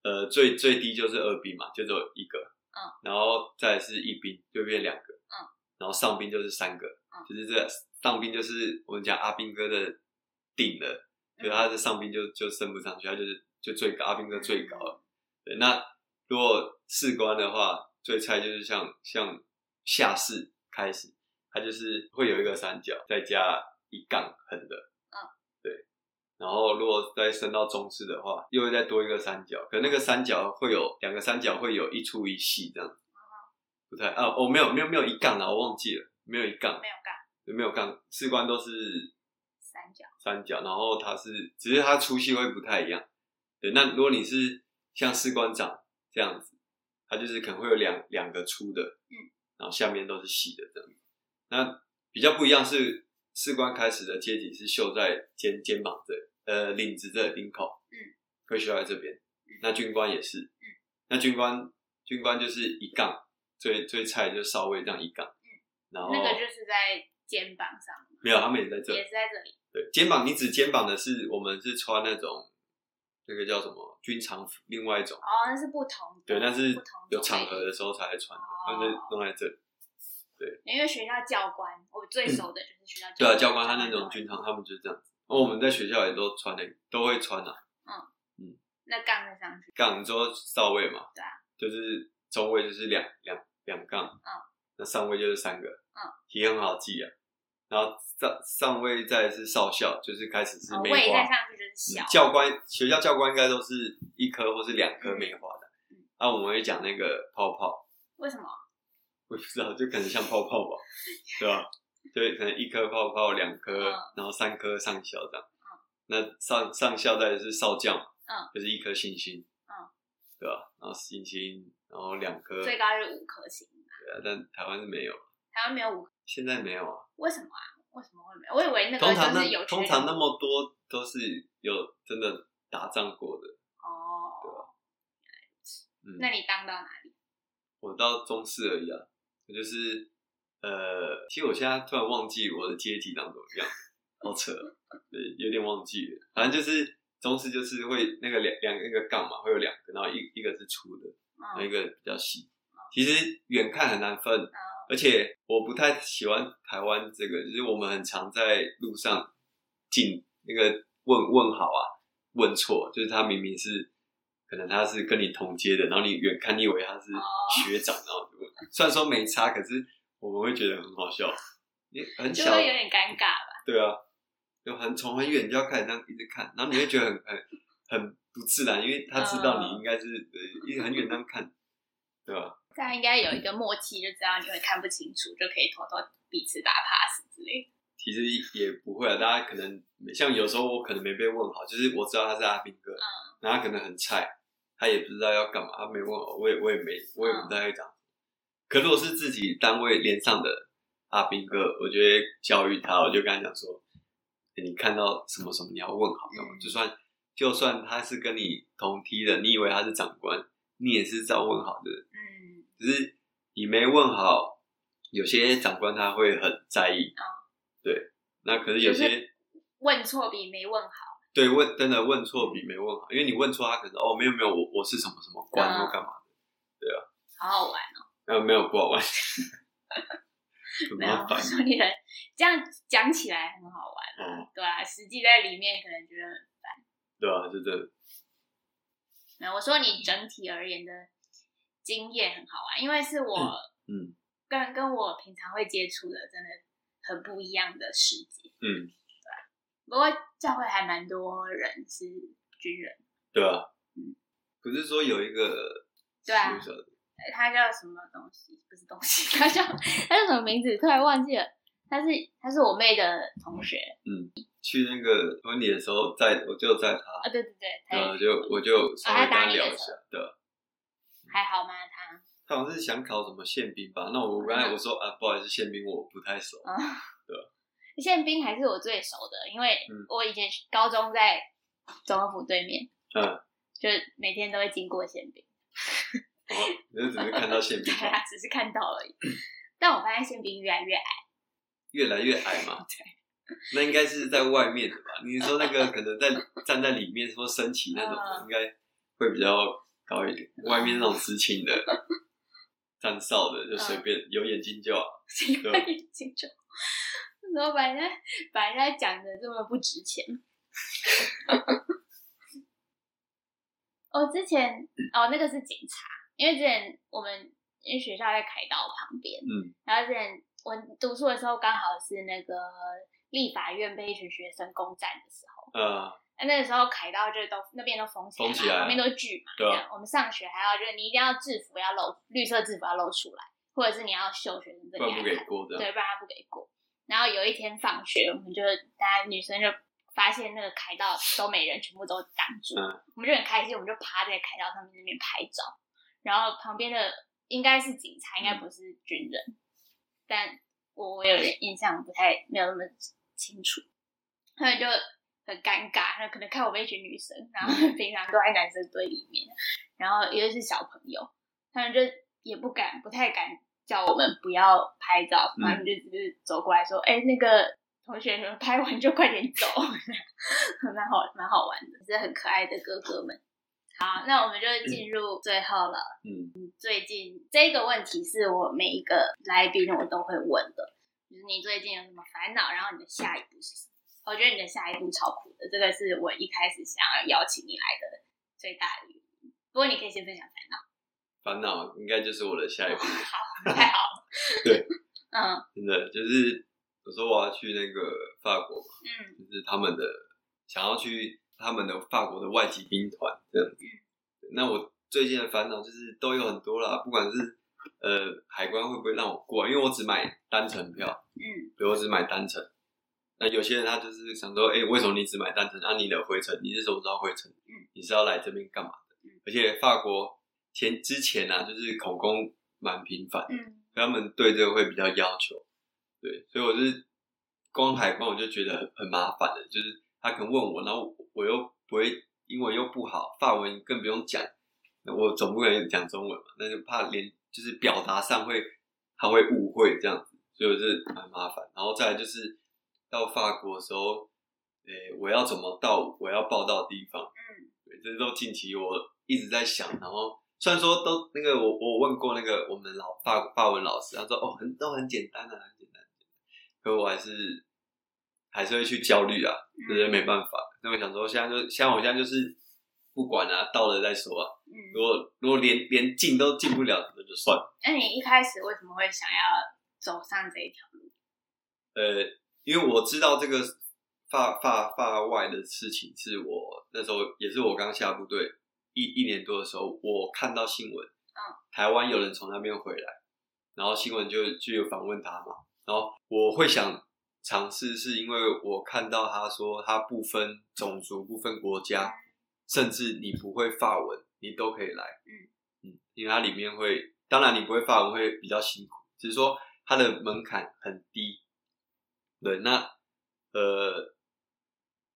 呃最最低就是二兵嘛，就只有一个，嗯，然后再是一兵就变两个，嗯，然后上兵就是三个，嗯，就是这上兵就是我们讲阿兵哥的顶了，就他的上兵就就升不上去，他就是就最高阿兵哥最高了，对，那如果士官的话，最菜就是像像下士开始。它就是会有一个三角，再加一杠横的，嗯，对。然后如果再升到中式的话，又会再多一个三角，可那个三角会有两个三角会有一粗一细这样子，不太啊，我没有没有没有一杠啊，我忘记了，没有一杠，没有杠，没有杠，士官都是三角，三角，然后它是只是它粗细会不太一样，对。那如果你是像士官长这样子，它就是可能会有两两个粗的，嗯，然后下面都是细的这样。那比较不一样是士官开始的阶级是绣在肩肩膀这，呃领子这领口，嗯，会绣在这边。那军官也是，嗯，那军官军官就是一杠，最最菜就稍微这样一杠，嗯，然后那个就是在肩膀上，没有，他们也在这，也是在这里。对，肩膀你指肩膀的是我们是穿那种那个叫什么军常服，另外一种，哦，那是不同，对，那是有场合的时候才会穿的，那就弄在这里。对，因为学校教官，我最熟的就是学校教官对啊，教官他那种军装，他们就是这样子。哦，我们在学校也都穿的，都会穿啊。嗯嗯，那杠在上去？杠，你说少尉嘛？对啊，就是中尉就是两两两杠，嗯，那上尉就是三个，嗯，题很好记啊。然后上上尉再是少校，就是开始是梅花。再上去就是小。教官学校教官应该都是一颗或是两颗梅花的。嗯，那我们会讲那个泡泡。为什么？我不知道，就可能像泡泡吧，*laughs* 对吧？对，可能一颗泡泡，两颗，然后三颗上校这样。那上上校再是少将，嗯，就是一颗星星，嗯，对吧？然后星星，然后两颗，最高是五颗星。对啊，但台湾是没有，台湾没有五，现在没有啊？为什么啊？为什么会没有？我以为那个就是有，通常那么多都是有真的打仗过的哦，对吧？嗯，那你当到哪里？我到中士而已啊。就是，呃，其实我现在突然忘记我的阶级长怎么样，好扯，对，有点忘记了。反正就是中式就是会那个两两那个杠嘛，会有两个，然后一一个是粗的，然后一个比较细。其实远看很难分，而且我不太喜欢台湾这个，就是我们很常在路上进那个问问好啊，问错，就是他明明是。可能他是跟你同阶的，然后你远看你以为他是哦学长，然后虽然说没差，可是我们会觉得很好笑，你很小，就会有点尴尬吧。对啊，就很从很远就要开始这样一直看，然后你会觉得很很很不自然，因为他知道你嗯应该是呃一直很远这样看，对吧？这样应该有一个默契，就知道你会看不清楚，就可以偷偷彼此打 pass 之类的。其实也不会啊，大家可能像有时候我可能没被问好，就是我知道他是阿兵哥，嗯然后他可能很菜，他也不知道要干嘛，他没问我，我也我也没我也不太会讲。可是我是自己单位连上的阿兵哥，我就会教育他，我就跟他讲说，欸你看到什么什么你要问好就算就算他是跟你同梯的，你以为他是长官，你也是照问好的，嗯，只是你没问好，有些长官他会很在意，哦对，那可是有些。是问错比没问好。对，问真的问错比没问好，因为你问错，他可能哦没有没有，我我是什么什么官嗯或干嘛的，好好玩哦！呃没有不好玩，*laughs* 很没有，我。说你的这样讲起来很好玩啊，嗯对啊，实际在里面可能觉得很烦。对啊，就这，没有，我说你整体而言的经验很好玩，因为是我嗯跟跟我平常会接触的真的很不一样的世界。嗯，不过教会还蛮多人是军人，对啊嗯，不是说有一个对啊他叫什么东西？不是东西，他叫他叫什么名字？突然忘记了。他是他是我妹的同学嗯去那个婚礼的时候，在我就在他，啊，对对对，他然后就我就稍微跟他聊一下对啊，还好吗？他他好像是想考什么宪兵吧，那我刚才我说啊，不好意思，宪兵我不太熟，啊，对 *laughs* 宪兵还是我最熟的，因为嗯我以前高中在总统府对面，嗯，就是每天都会经过宪兵，哦，你就只是看到宪兵 *laughs* 对啊，只是看到而已。但我发现宪兵越来越矮，越来越矮嘛。*laughs* 对那应该是在外面的吧？你说那个可能在站在里面说升旗那种应该会比较高一点。外面那种执勤的、*laughs* 站哨的就随便，有眼睛就好。有眼睛就，怎么把人家把人家讲的这么不值钱？哦，之前哦，那个是警察，因为之前我们因为学校在凯道旁边，嗯，然后之前我读书的时候刚好是那个立法院被一群学生攻占的时候，呃，那那个时候凯道就都那边都封起来嘛，封起来旁边都聚嘛，对啊我们上学还要就是你一定要制服要露绿色制服要露出来，或者是你要秀学生证不然不给过。对，不然他不给过。然后有一天放学，我们就大家女生就发现那个凯道都没人，全部都挡住，嗯我们就很开心，我们就趴在凯道上面那边拍照。然后旁边的应该是警察，应该不是军人，但我我有点印象不太没有那么清楚。他们就很尴尬，他可能看我们一群女生，然后 *laughs* 平常都在男生堆里面，然后也是小朋友，他们就也不敢，不太敢叫我们不要拍照，嗯他们就只是走过来说：“哎、那个同学，你们拍完就快点走。*laughs* ”蛮好，蛮好玩的，是很可爱的哥哥们。好，那我们就进入最后了。嗯，最近这个问题是我每一个来宾我都会问的，就是你最近有什么烦恼，然后你的下一步是什么？我觉得你的下一步超酷的，这个是我一开始想要邀请你来的最大的原因。不过你可以先分享烦恼。烦恼应该就是我的下一步，好，太好了。*laughs* 对，嗯真的就是我说我要去那个法国嘛，嗯就是他们的想要去他们的法国的外籍兵团这样子。那我最近的烦恼就是都有很多啦，不管是呃海关会不会让我过，因为我只买单程票，嗯比如我只买单程。那有些人他就是想说，哎、为什么你只买单程？啊，你的回程你是什么时候回程？嗯，你是要来这边干嘛的？嗯而且法国前之前啊，就是口供蛮频繁的，嗯他们对这个会比较要求，对，所以我是光海关我就觉得很很麻烦的，就是他可能问我，然后我我又不会英文又不好，法文更不用讲，那我总不可能讲中文嘛，那就怕连就是表达上会他会误会这样子，所以我是蛮麻烦。然后再来就是到法国的时候，诶、我要怎么到我要报到的地方？嗯对，这都近期我一直在想，然后虽然说都那个我我问过那个我们老法法文老师，他说哦很都很简单啊，很简单，可我还是还是会去焦虑啊，这是没办法。那我想说现在就像我现在就是不管啊，到了再说啊。嗯，如果如果连连进都进不了，那就算了。那你一开始为什么会想要走上这一条路？呃，因为我知道这个发发发外的事情，是我那时候也是我刚下部队一一年多的时候，我看到新闻，嗯，台湾有人从那边回来，然后新闻就就有访问他嘛，然后我会想尝试，是因为我看到他说他不分种族、不分国家，甚至你不会法文，你都可以来，嗯。嗯，因为它里面会，当然你不会法文会比较辛苦，只是说它的门槛很低。对，那呃，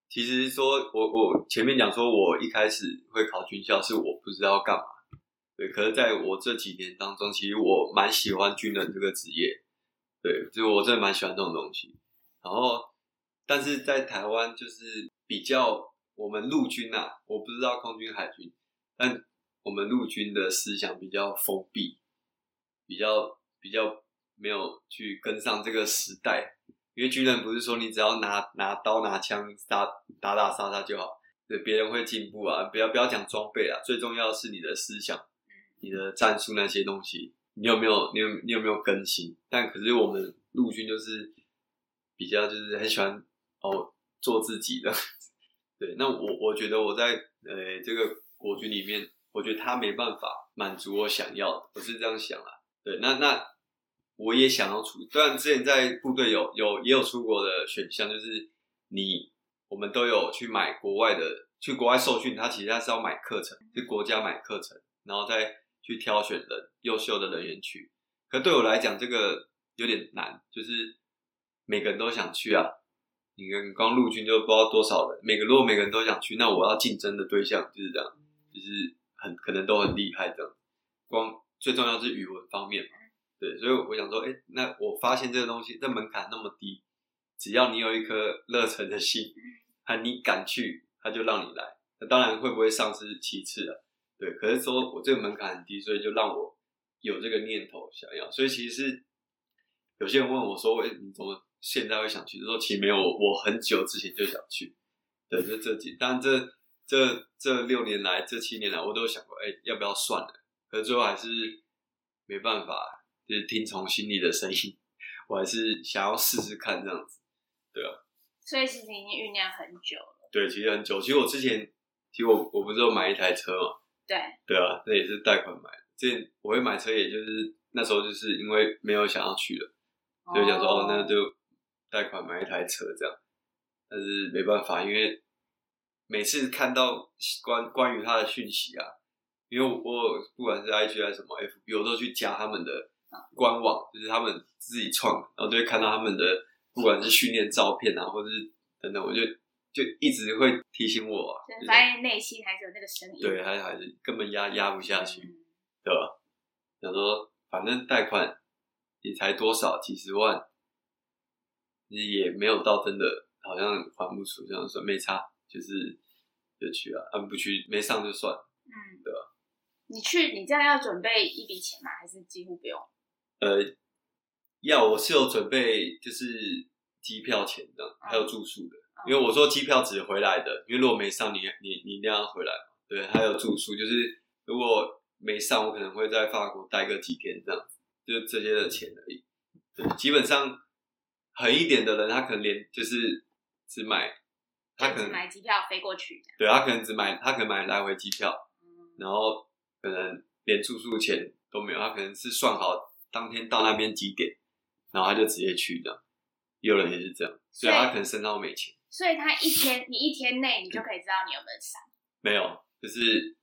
其实说我我前面讲说，我一开始会考军校，是我不知道干嘛。对，可是在我这几年当中，其实我蛮喜欢军人这个职业。对，就我真的蛮喜欢这种东西。然后，但是在台湾就是比较我们陆军啊，我不知道空军海军，但我们陆军的思想比较封闭，比较比较没有去跟上这个时代。因为军人不是说你只要拿拿刀拿枪打打打杀杀就好，对别人会进步啊，不要不要讲装备啊，最重要的是你的思想，你的战术那些东西，你有没有你有你有没有更新？但可是我们陆军就是比较就是很喜欢哦做自己的，*laughs* 对，那我我觉得我在呃这个国军里面，我觉得他没办法满足我想要的，我是这样想啊，对，那那。我也想要出，虽然之前在部队有有也有出国的选项，就是你我们都有去买国外的，去国外受训，他其实他是要买课程，是国家买课程，然后再去挑选人优秀的人员去。可对我来讲，这个有点难，就是每个人都想去啊。你看光陆军就不知道多少人，每个如果每个人都想去，那我要竞争的对象就是这样，就是很可能都很厉害这样。光最重要是语文方面嘛。对，所以我想说，哎，那我发现这个东西，这门槛那么低，只要你有一颗热忱的心，*laughs* 还你敢去，他就让你来。那当然会不会上是其次了，对。可是说我这个门槛很低，所以就让我有这个念头想要。所以其实是有些人问我说，哎，你怎么现在会想去？说其实没有，我很久之前就想去。对，就这几，但这这这六年来，这七年来，我都想过，哎，要不要算了？可是最后还是没办法。就是听从心里的声音，我还是想要试试看这样子，对啊。所以其实已经酝酿很久了。对，其实很久。其实我之前，其实我我不是有买一台车嘛？对。对啊，那也是贷款买。之前我会买车，也就是那时候就是因为没有想要去了，就想说哦，那就贷款买一台车这样。但是没办法，因为每次看到关关于他的讯息啊，因为我不管是 IG 还是什么 FB，我都去加他们的。官网就是他们自己创，然后就会看到他们的不管是训练照片啊，或者是等等，我就就一直会提醒我，发现内心还是有那个声音，对，还还是根本压压不下去，对吧？想说反正贷款也才多少几十万，也没有到真的好像还不出这样说，没差，就是就去啊，啊不去没上就算，嗯，对吧？你去你这样要准备一笔钱吗？还是几乎不用？呃，要我是有准备，就是机票钱的，还有住宿的。因为我说机票只回来的，因为如果没上，你你你一定要回来。对，还有住宿，就是如果没上，我可能会在法国待个几天这样子，就这些的钱而已。对，基本上狠一点的人，他可能连就是只买，他可能买机票飞过去。对他可能只买，他可能买来回机票，然后可能连住宿钱都没有，他可能是算好。当天到那边几点，然后他就直接去的。有人也是这样，所以他可能身上没钱。所以他一天，你一天内你就可以知道你有没有上。*laughs* 没有，就是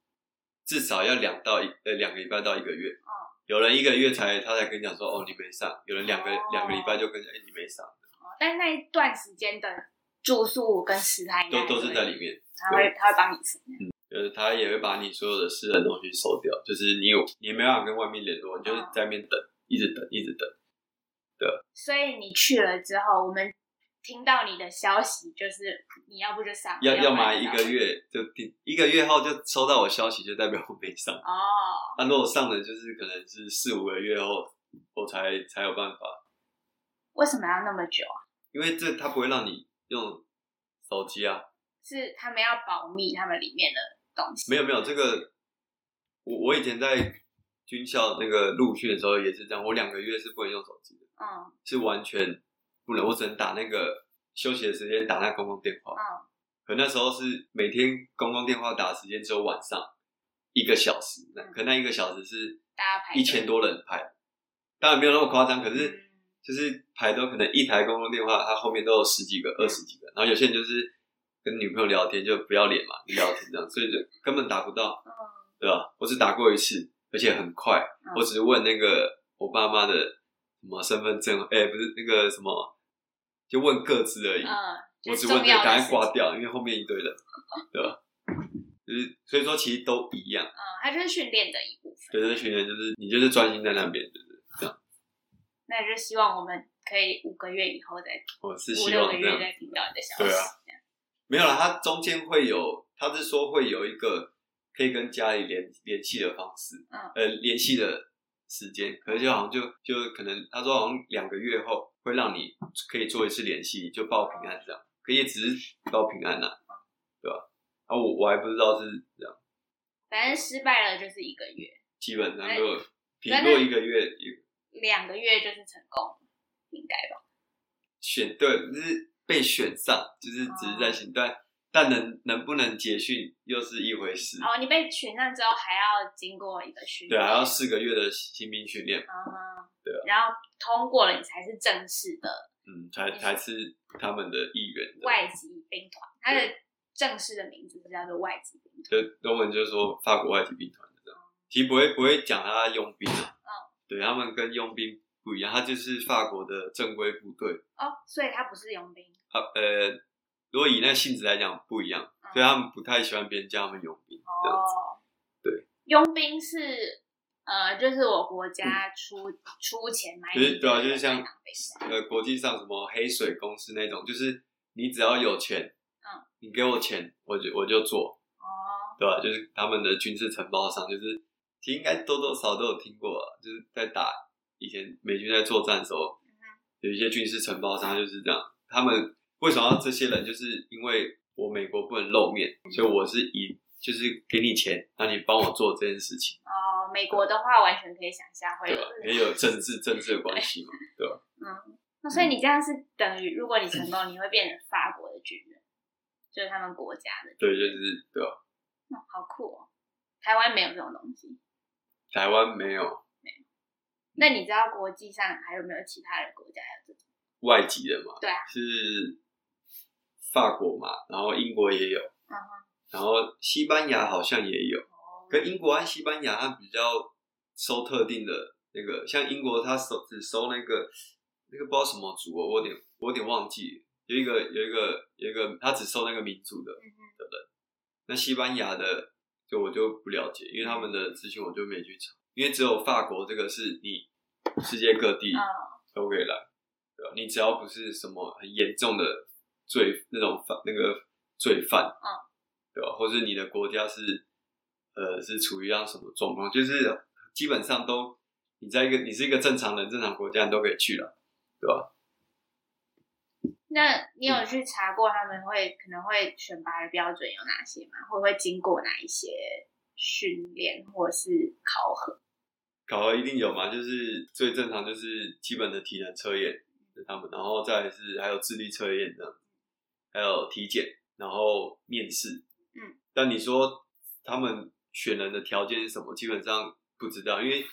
至少要两到一呃两个礼拜到一个月。哦。有人一个月才他才跟你讲说哦你没上，有人两个两个礼拜就跟讲哎你没上。哦。但那一段时间的住宿跟食材都都是在里面。他会他会帮你吃。嗯。就是他也会把你所有的私人东西收掉，就是你有你没办法跟外面联络，你就是在那边等。一直等，一直等，对。所以你去了之后，我们听到你的消息，就是你要不就上，要要买一个月，就一个月后就收到我消息，就代表我没上。哦。那如果上了，就是可能是四五个月后，我才才有办法。为什么要那么久啊？因为这他不会让你用手机啊。是他们要保密他们里面的东西？没有没有，这个我我以前在军校那个陆训的时候也是这样，我两个月是不能用手机的，嗯是完全不能，我只能打那个休息的时间打那公共电话。嗯可那时候是每天公共电话打的时间只有晚上一个小时，那嗯可那一个小时是大家排队一千多人排，当然没有那么夸张，可是嗯就是排都可能一台公共电话，它后面都有十几个、二十几个，然后有些人就是跟女朋友聊天就不要脸嘛，聊天这样，所以就根本打不到，嗯对吧？我只打过一次，而且很快，嗯我只是问那个我爸妈的什么身份证，哎、不是那个什么，就问各自而已。嗯，我只问这个，赶。快挂掉，因为后面一堆人，对吧？就是所以说，其实都一样。嗯，它就是训练的一部分。对，这训练就是你就是专心在那边，就是这样。那就希望我们可以五个月以后再我是五希六个月望这样。再听到你的消息。对啊没有了，它中间会有，他是说会有一个可以跟家里联联系的方式，嗯呃，联系的时间，可是就好像就就可能他说好像两个月后会让你可以做一次联系，就报平安这样，可以只是报平安呐、对吧？啊，我我还不知道是这样，反正失败了就是一个月，基本上哎就平反正若一个月两个月就是成功，应该吧？选对，就是被选上，就是只是在选，但但能能不能结训又是一回事。哦，你被选上之后还要经过一个训练对，练，还要四个月的新兵训练，嗯，对啊然后通过了，你才是正式的嗯，才才是他们的一员。外籍兵团，它的正式的名字是叫做外籍兵团。就中文就是说法国外籍兵团这样，其实不会不会讲他佣兵啊，嗯，对他们跟佣兵不一样，他就是法国的正规部队，哦，所以他不是佣兵。他呃，如果以那性质来讲不一样，嗯。所以他们不太喜欢别人叫他们佣兵这样子。哦，对，佣兵是呃，就是我国家出、出钱买就是对啊就是像呃，国际上什么黑水公司那种，就是你只要有钱，嗯，你给我钱，我就我就做，哦，对吧、就是他们的军事承包商，就是其实应该多多少少都有听过啊，就是在打以前美军在作战的时候，嗯有一些军事承包商就是这样，他们为什么要这些人？就是因为我美国不能露面，所以我是以就是给你钱，让你帮我做这件事情，哦，美国的话完全可以想象会有？也有政治政治的关系嘛，对吧？嗯，那所以你这样是等于，如果你成功，你会变成法国的军人，就是他们国家的，对，就是对吧？嗯，好酷哦。台湾没有这种东西。台湾没有那你知道国际上还有没有其他的国家有这种？外籍的嘛，对啊，是法国嘛，然后英国也有，嗯，然后西班牙好像也有。哦，跟英国和西班牙，它比较收特定的那个，像英国它收只收那个那个不知道什么族哦，我有点我有点忘记，有一个有一个有一个，它只收那个民族的的人。那西班牙的就我就不了解，因为他们的资讯我就没去查，因为只有法国这个是你世界各地嗯都可以来，对吧？你只要不是什么很严重的罪那种犯那个罪犯，嗯，对吧？或是你的国家是呃是处于样什么状况，就是基本上都你在一个你是一个正常人、正常国家，你都可以去了，对吧？那你有去查过他们会可能会选拔的标准有哪些吗？会不会经过哪一些训练或是考核？考核一定有嘛，就是最正常就是基本的体能测验，是他们，然后再是还有智力测验这样，还有体检，然后面试。嗯，但你说他们选人的条件是什么？基本上不知道，因为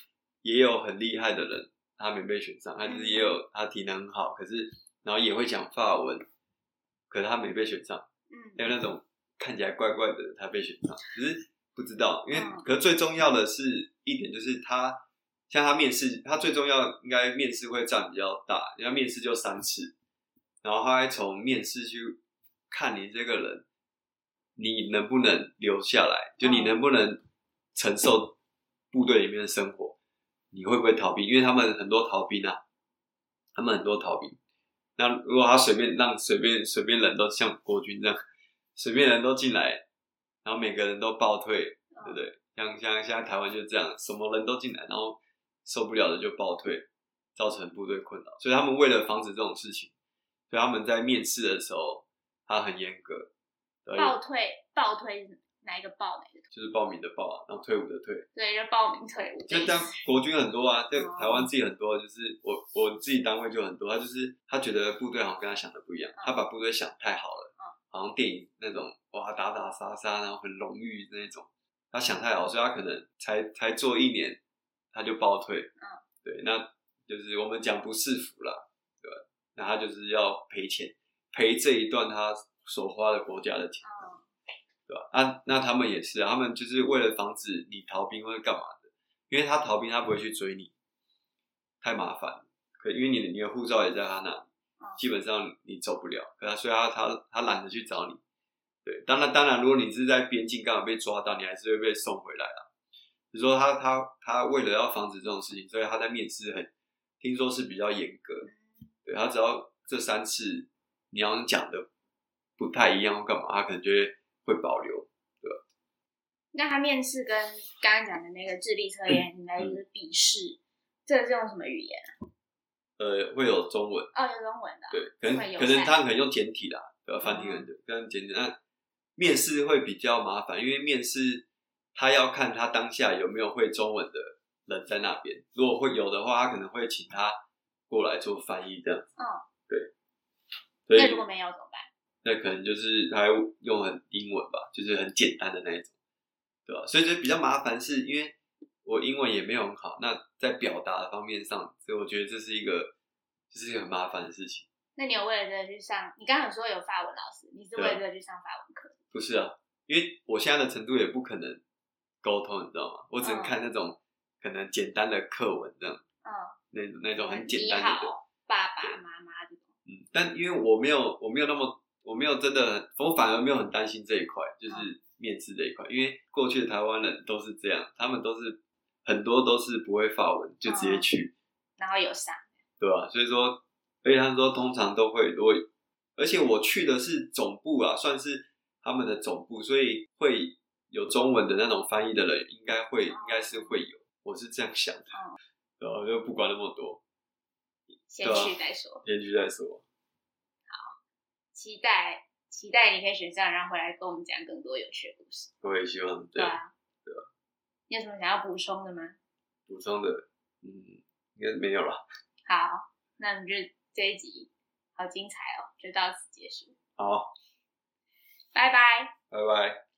也有很厉害的人，他没被选上，他就是也有他体能很好，可是然后也会讲法文，可是他没被选上。嗯还有那种看起来怪怪的，他被选上，只是不知道，因为、嗯可是最重要的是一点就是他，像他面试，他最重要应该面试会占比较大，人家面试就三次，然后他还从面试去看你这个人，你能不能留下来，就你能不能承受部队里面的生活，你会不会逃兵？因为他们很多逃兵啊，他们很多逃兵。那如果他随便让随便随便人都像国军这样，*laughs* 随便人都进来，然后每个人都暴退，对不对？像像现在台湾就这样，什么人都进来，然后受不了的就暴退，造成部队困扰。所以他们为了防止这种事情，所以他们在面试的时候，他很严格。对报退，报退是哪一个报哪一个退？就是报名的报啊，然后退伍的退，对，就报名退伍。就像，国军很多啊，就哦台湾自己很多，就是我我自己单位就很多，他就是他觉得部队好像跟他想的不一样，他把部队想太好了，嗯好像电影那种哇打打杀杀，然后很荣誉那种，他想太好，所以他可能才才做一年他就报退，嗯，对，那就是我们讲不是服了，对吧？那他就是要赔钱，赔这一段他所花的国家的钱。嗯对吧？啊，那他们也是啊，他们就是为了防止你逃兵或者干嘛的，因为他逃兵他不会去追你，太麻烦了。可因为你的你的护照也在他那基本上你走不了。可他所以他他他懒得去找你。对，当然当然，如果你是在边境刚好被抓到，你还是会被送回来啊。你说他他他为了要防止这种事情，所以他在面试很听说是比较严格。对他只要这三次你要是讲的不太一样或干嘛，他可能就会会保留。对那他面试跟刚刚讲的那个智力测验，*clears throat* 应该就是笔试，这个是用什么语言啊？呃，会有中文，哦，有中文的。对，可能可能他可能用简体啦，对吧？繁体可能就跟简体。那面试会比较麻烦，因为面试他要看他当下有没有会中文的人在那边，如果会有的话，他可能会请他过来做翻译这样子。嗯，对。所以那如果没有怎么办？那可能就是他用很英文吧，就是很简单的那一种，对吧？所以就比较麻烦，是因为我英文也没有很好，那在表达方面上，所以我觉得这是一个，这是一个很麻烦的事情。那你有为了这个去上？你刚刚有说有法文老师，你是为了这个去上法文课？不是啊，因为我现在的程度也不可能沟通，你知道吗？我只能嗯看那种可能简单的课文这样，嗯，那那种很简单你的。好，爸爸妈但因为我没有，我没有那么，我没有真的，我反而没有很担心这一块，就是面试这一块，因为过去的台湾人都是这样，他们都是很多都是不会法文就直接去，然后有上，*laughs* 对吧？所以说，而且他们说通常都会，如果而且我去的是总部啊，算是他们的总部，所以会有中文的那种翻译的人，应该会，应该是会有，我是这样想的，嗯然后就不管那么多，先去再说。先去再说。期待期待你可以选上，然后回来跟我们讲更多有趣的故事。我也希望对啊，对啊你有什么想要补充的吗？补充的，嗯，应该没有了。好，那我们就这一集好精彩哦，就到此结束，好，拜拜。拜拜。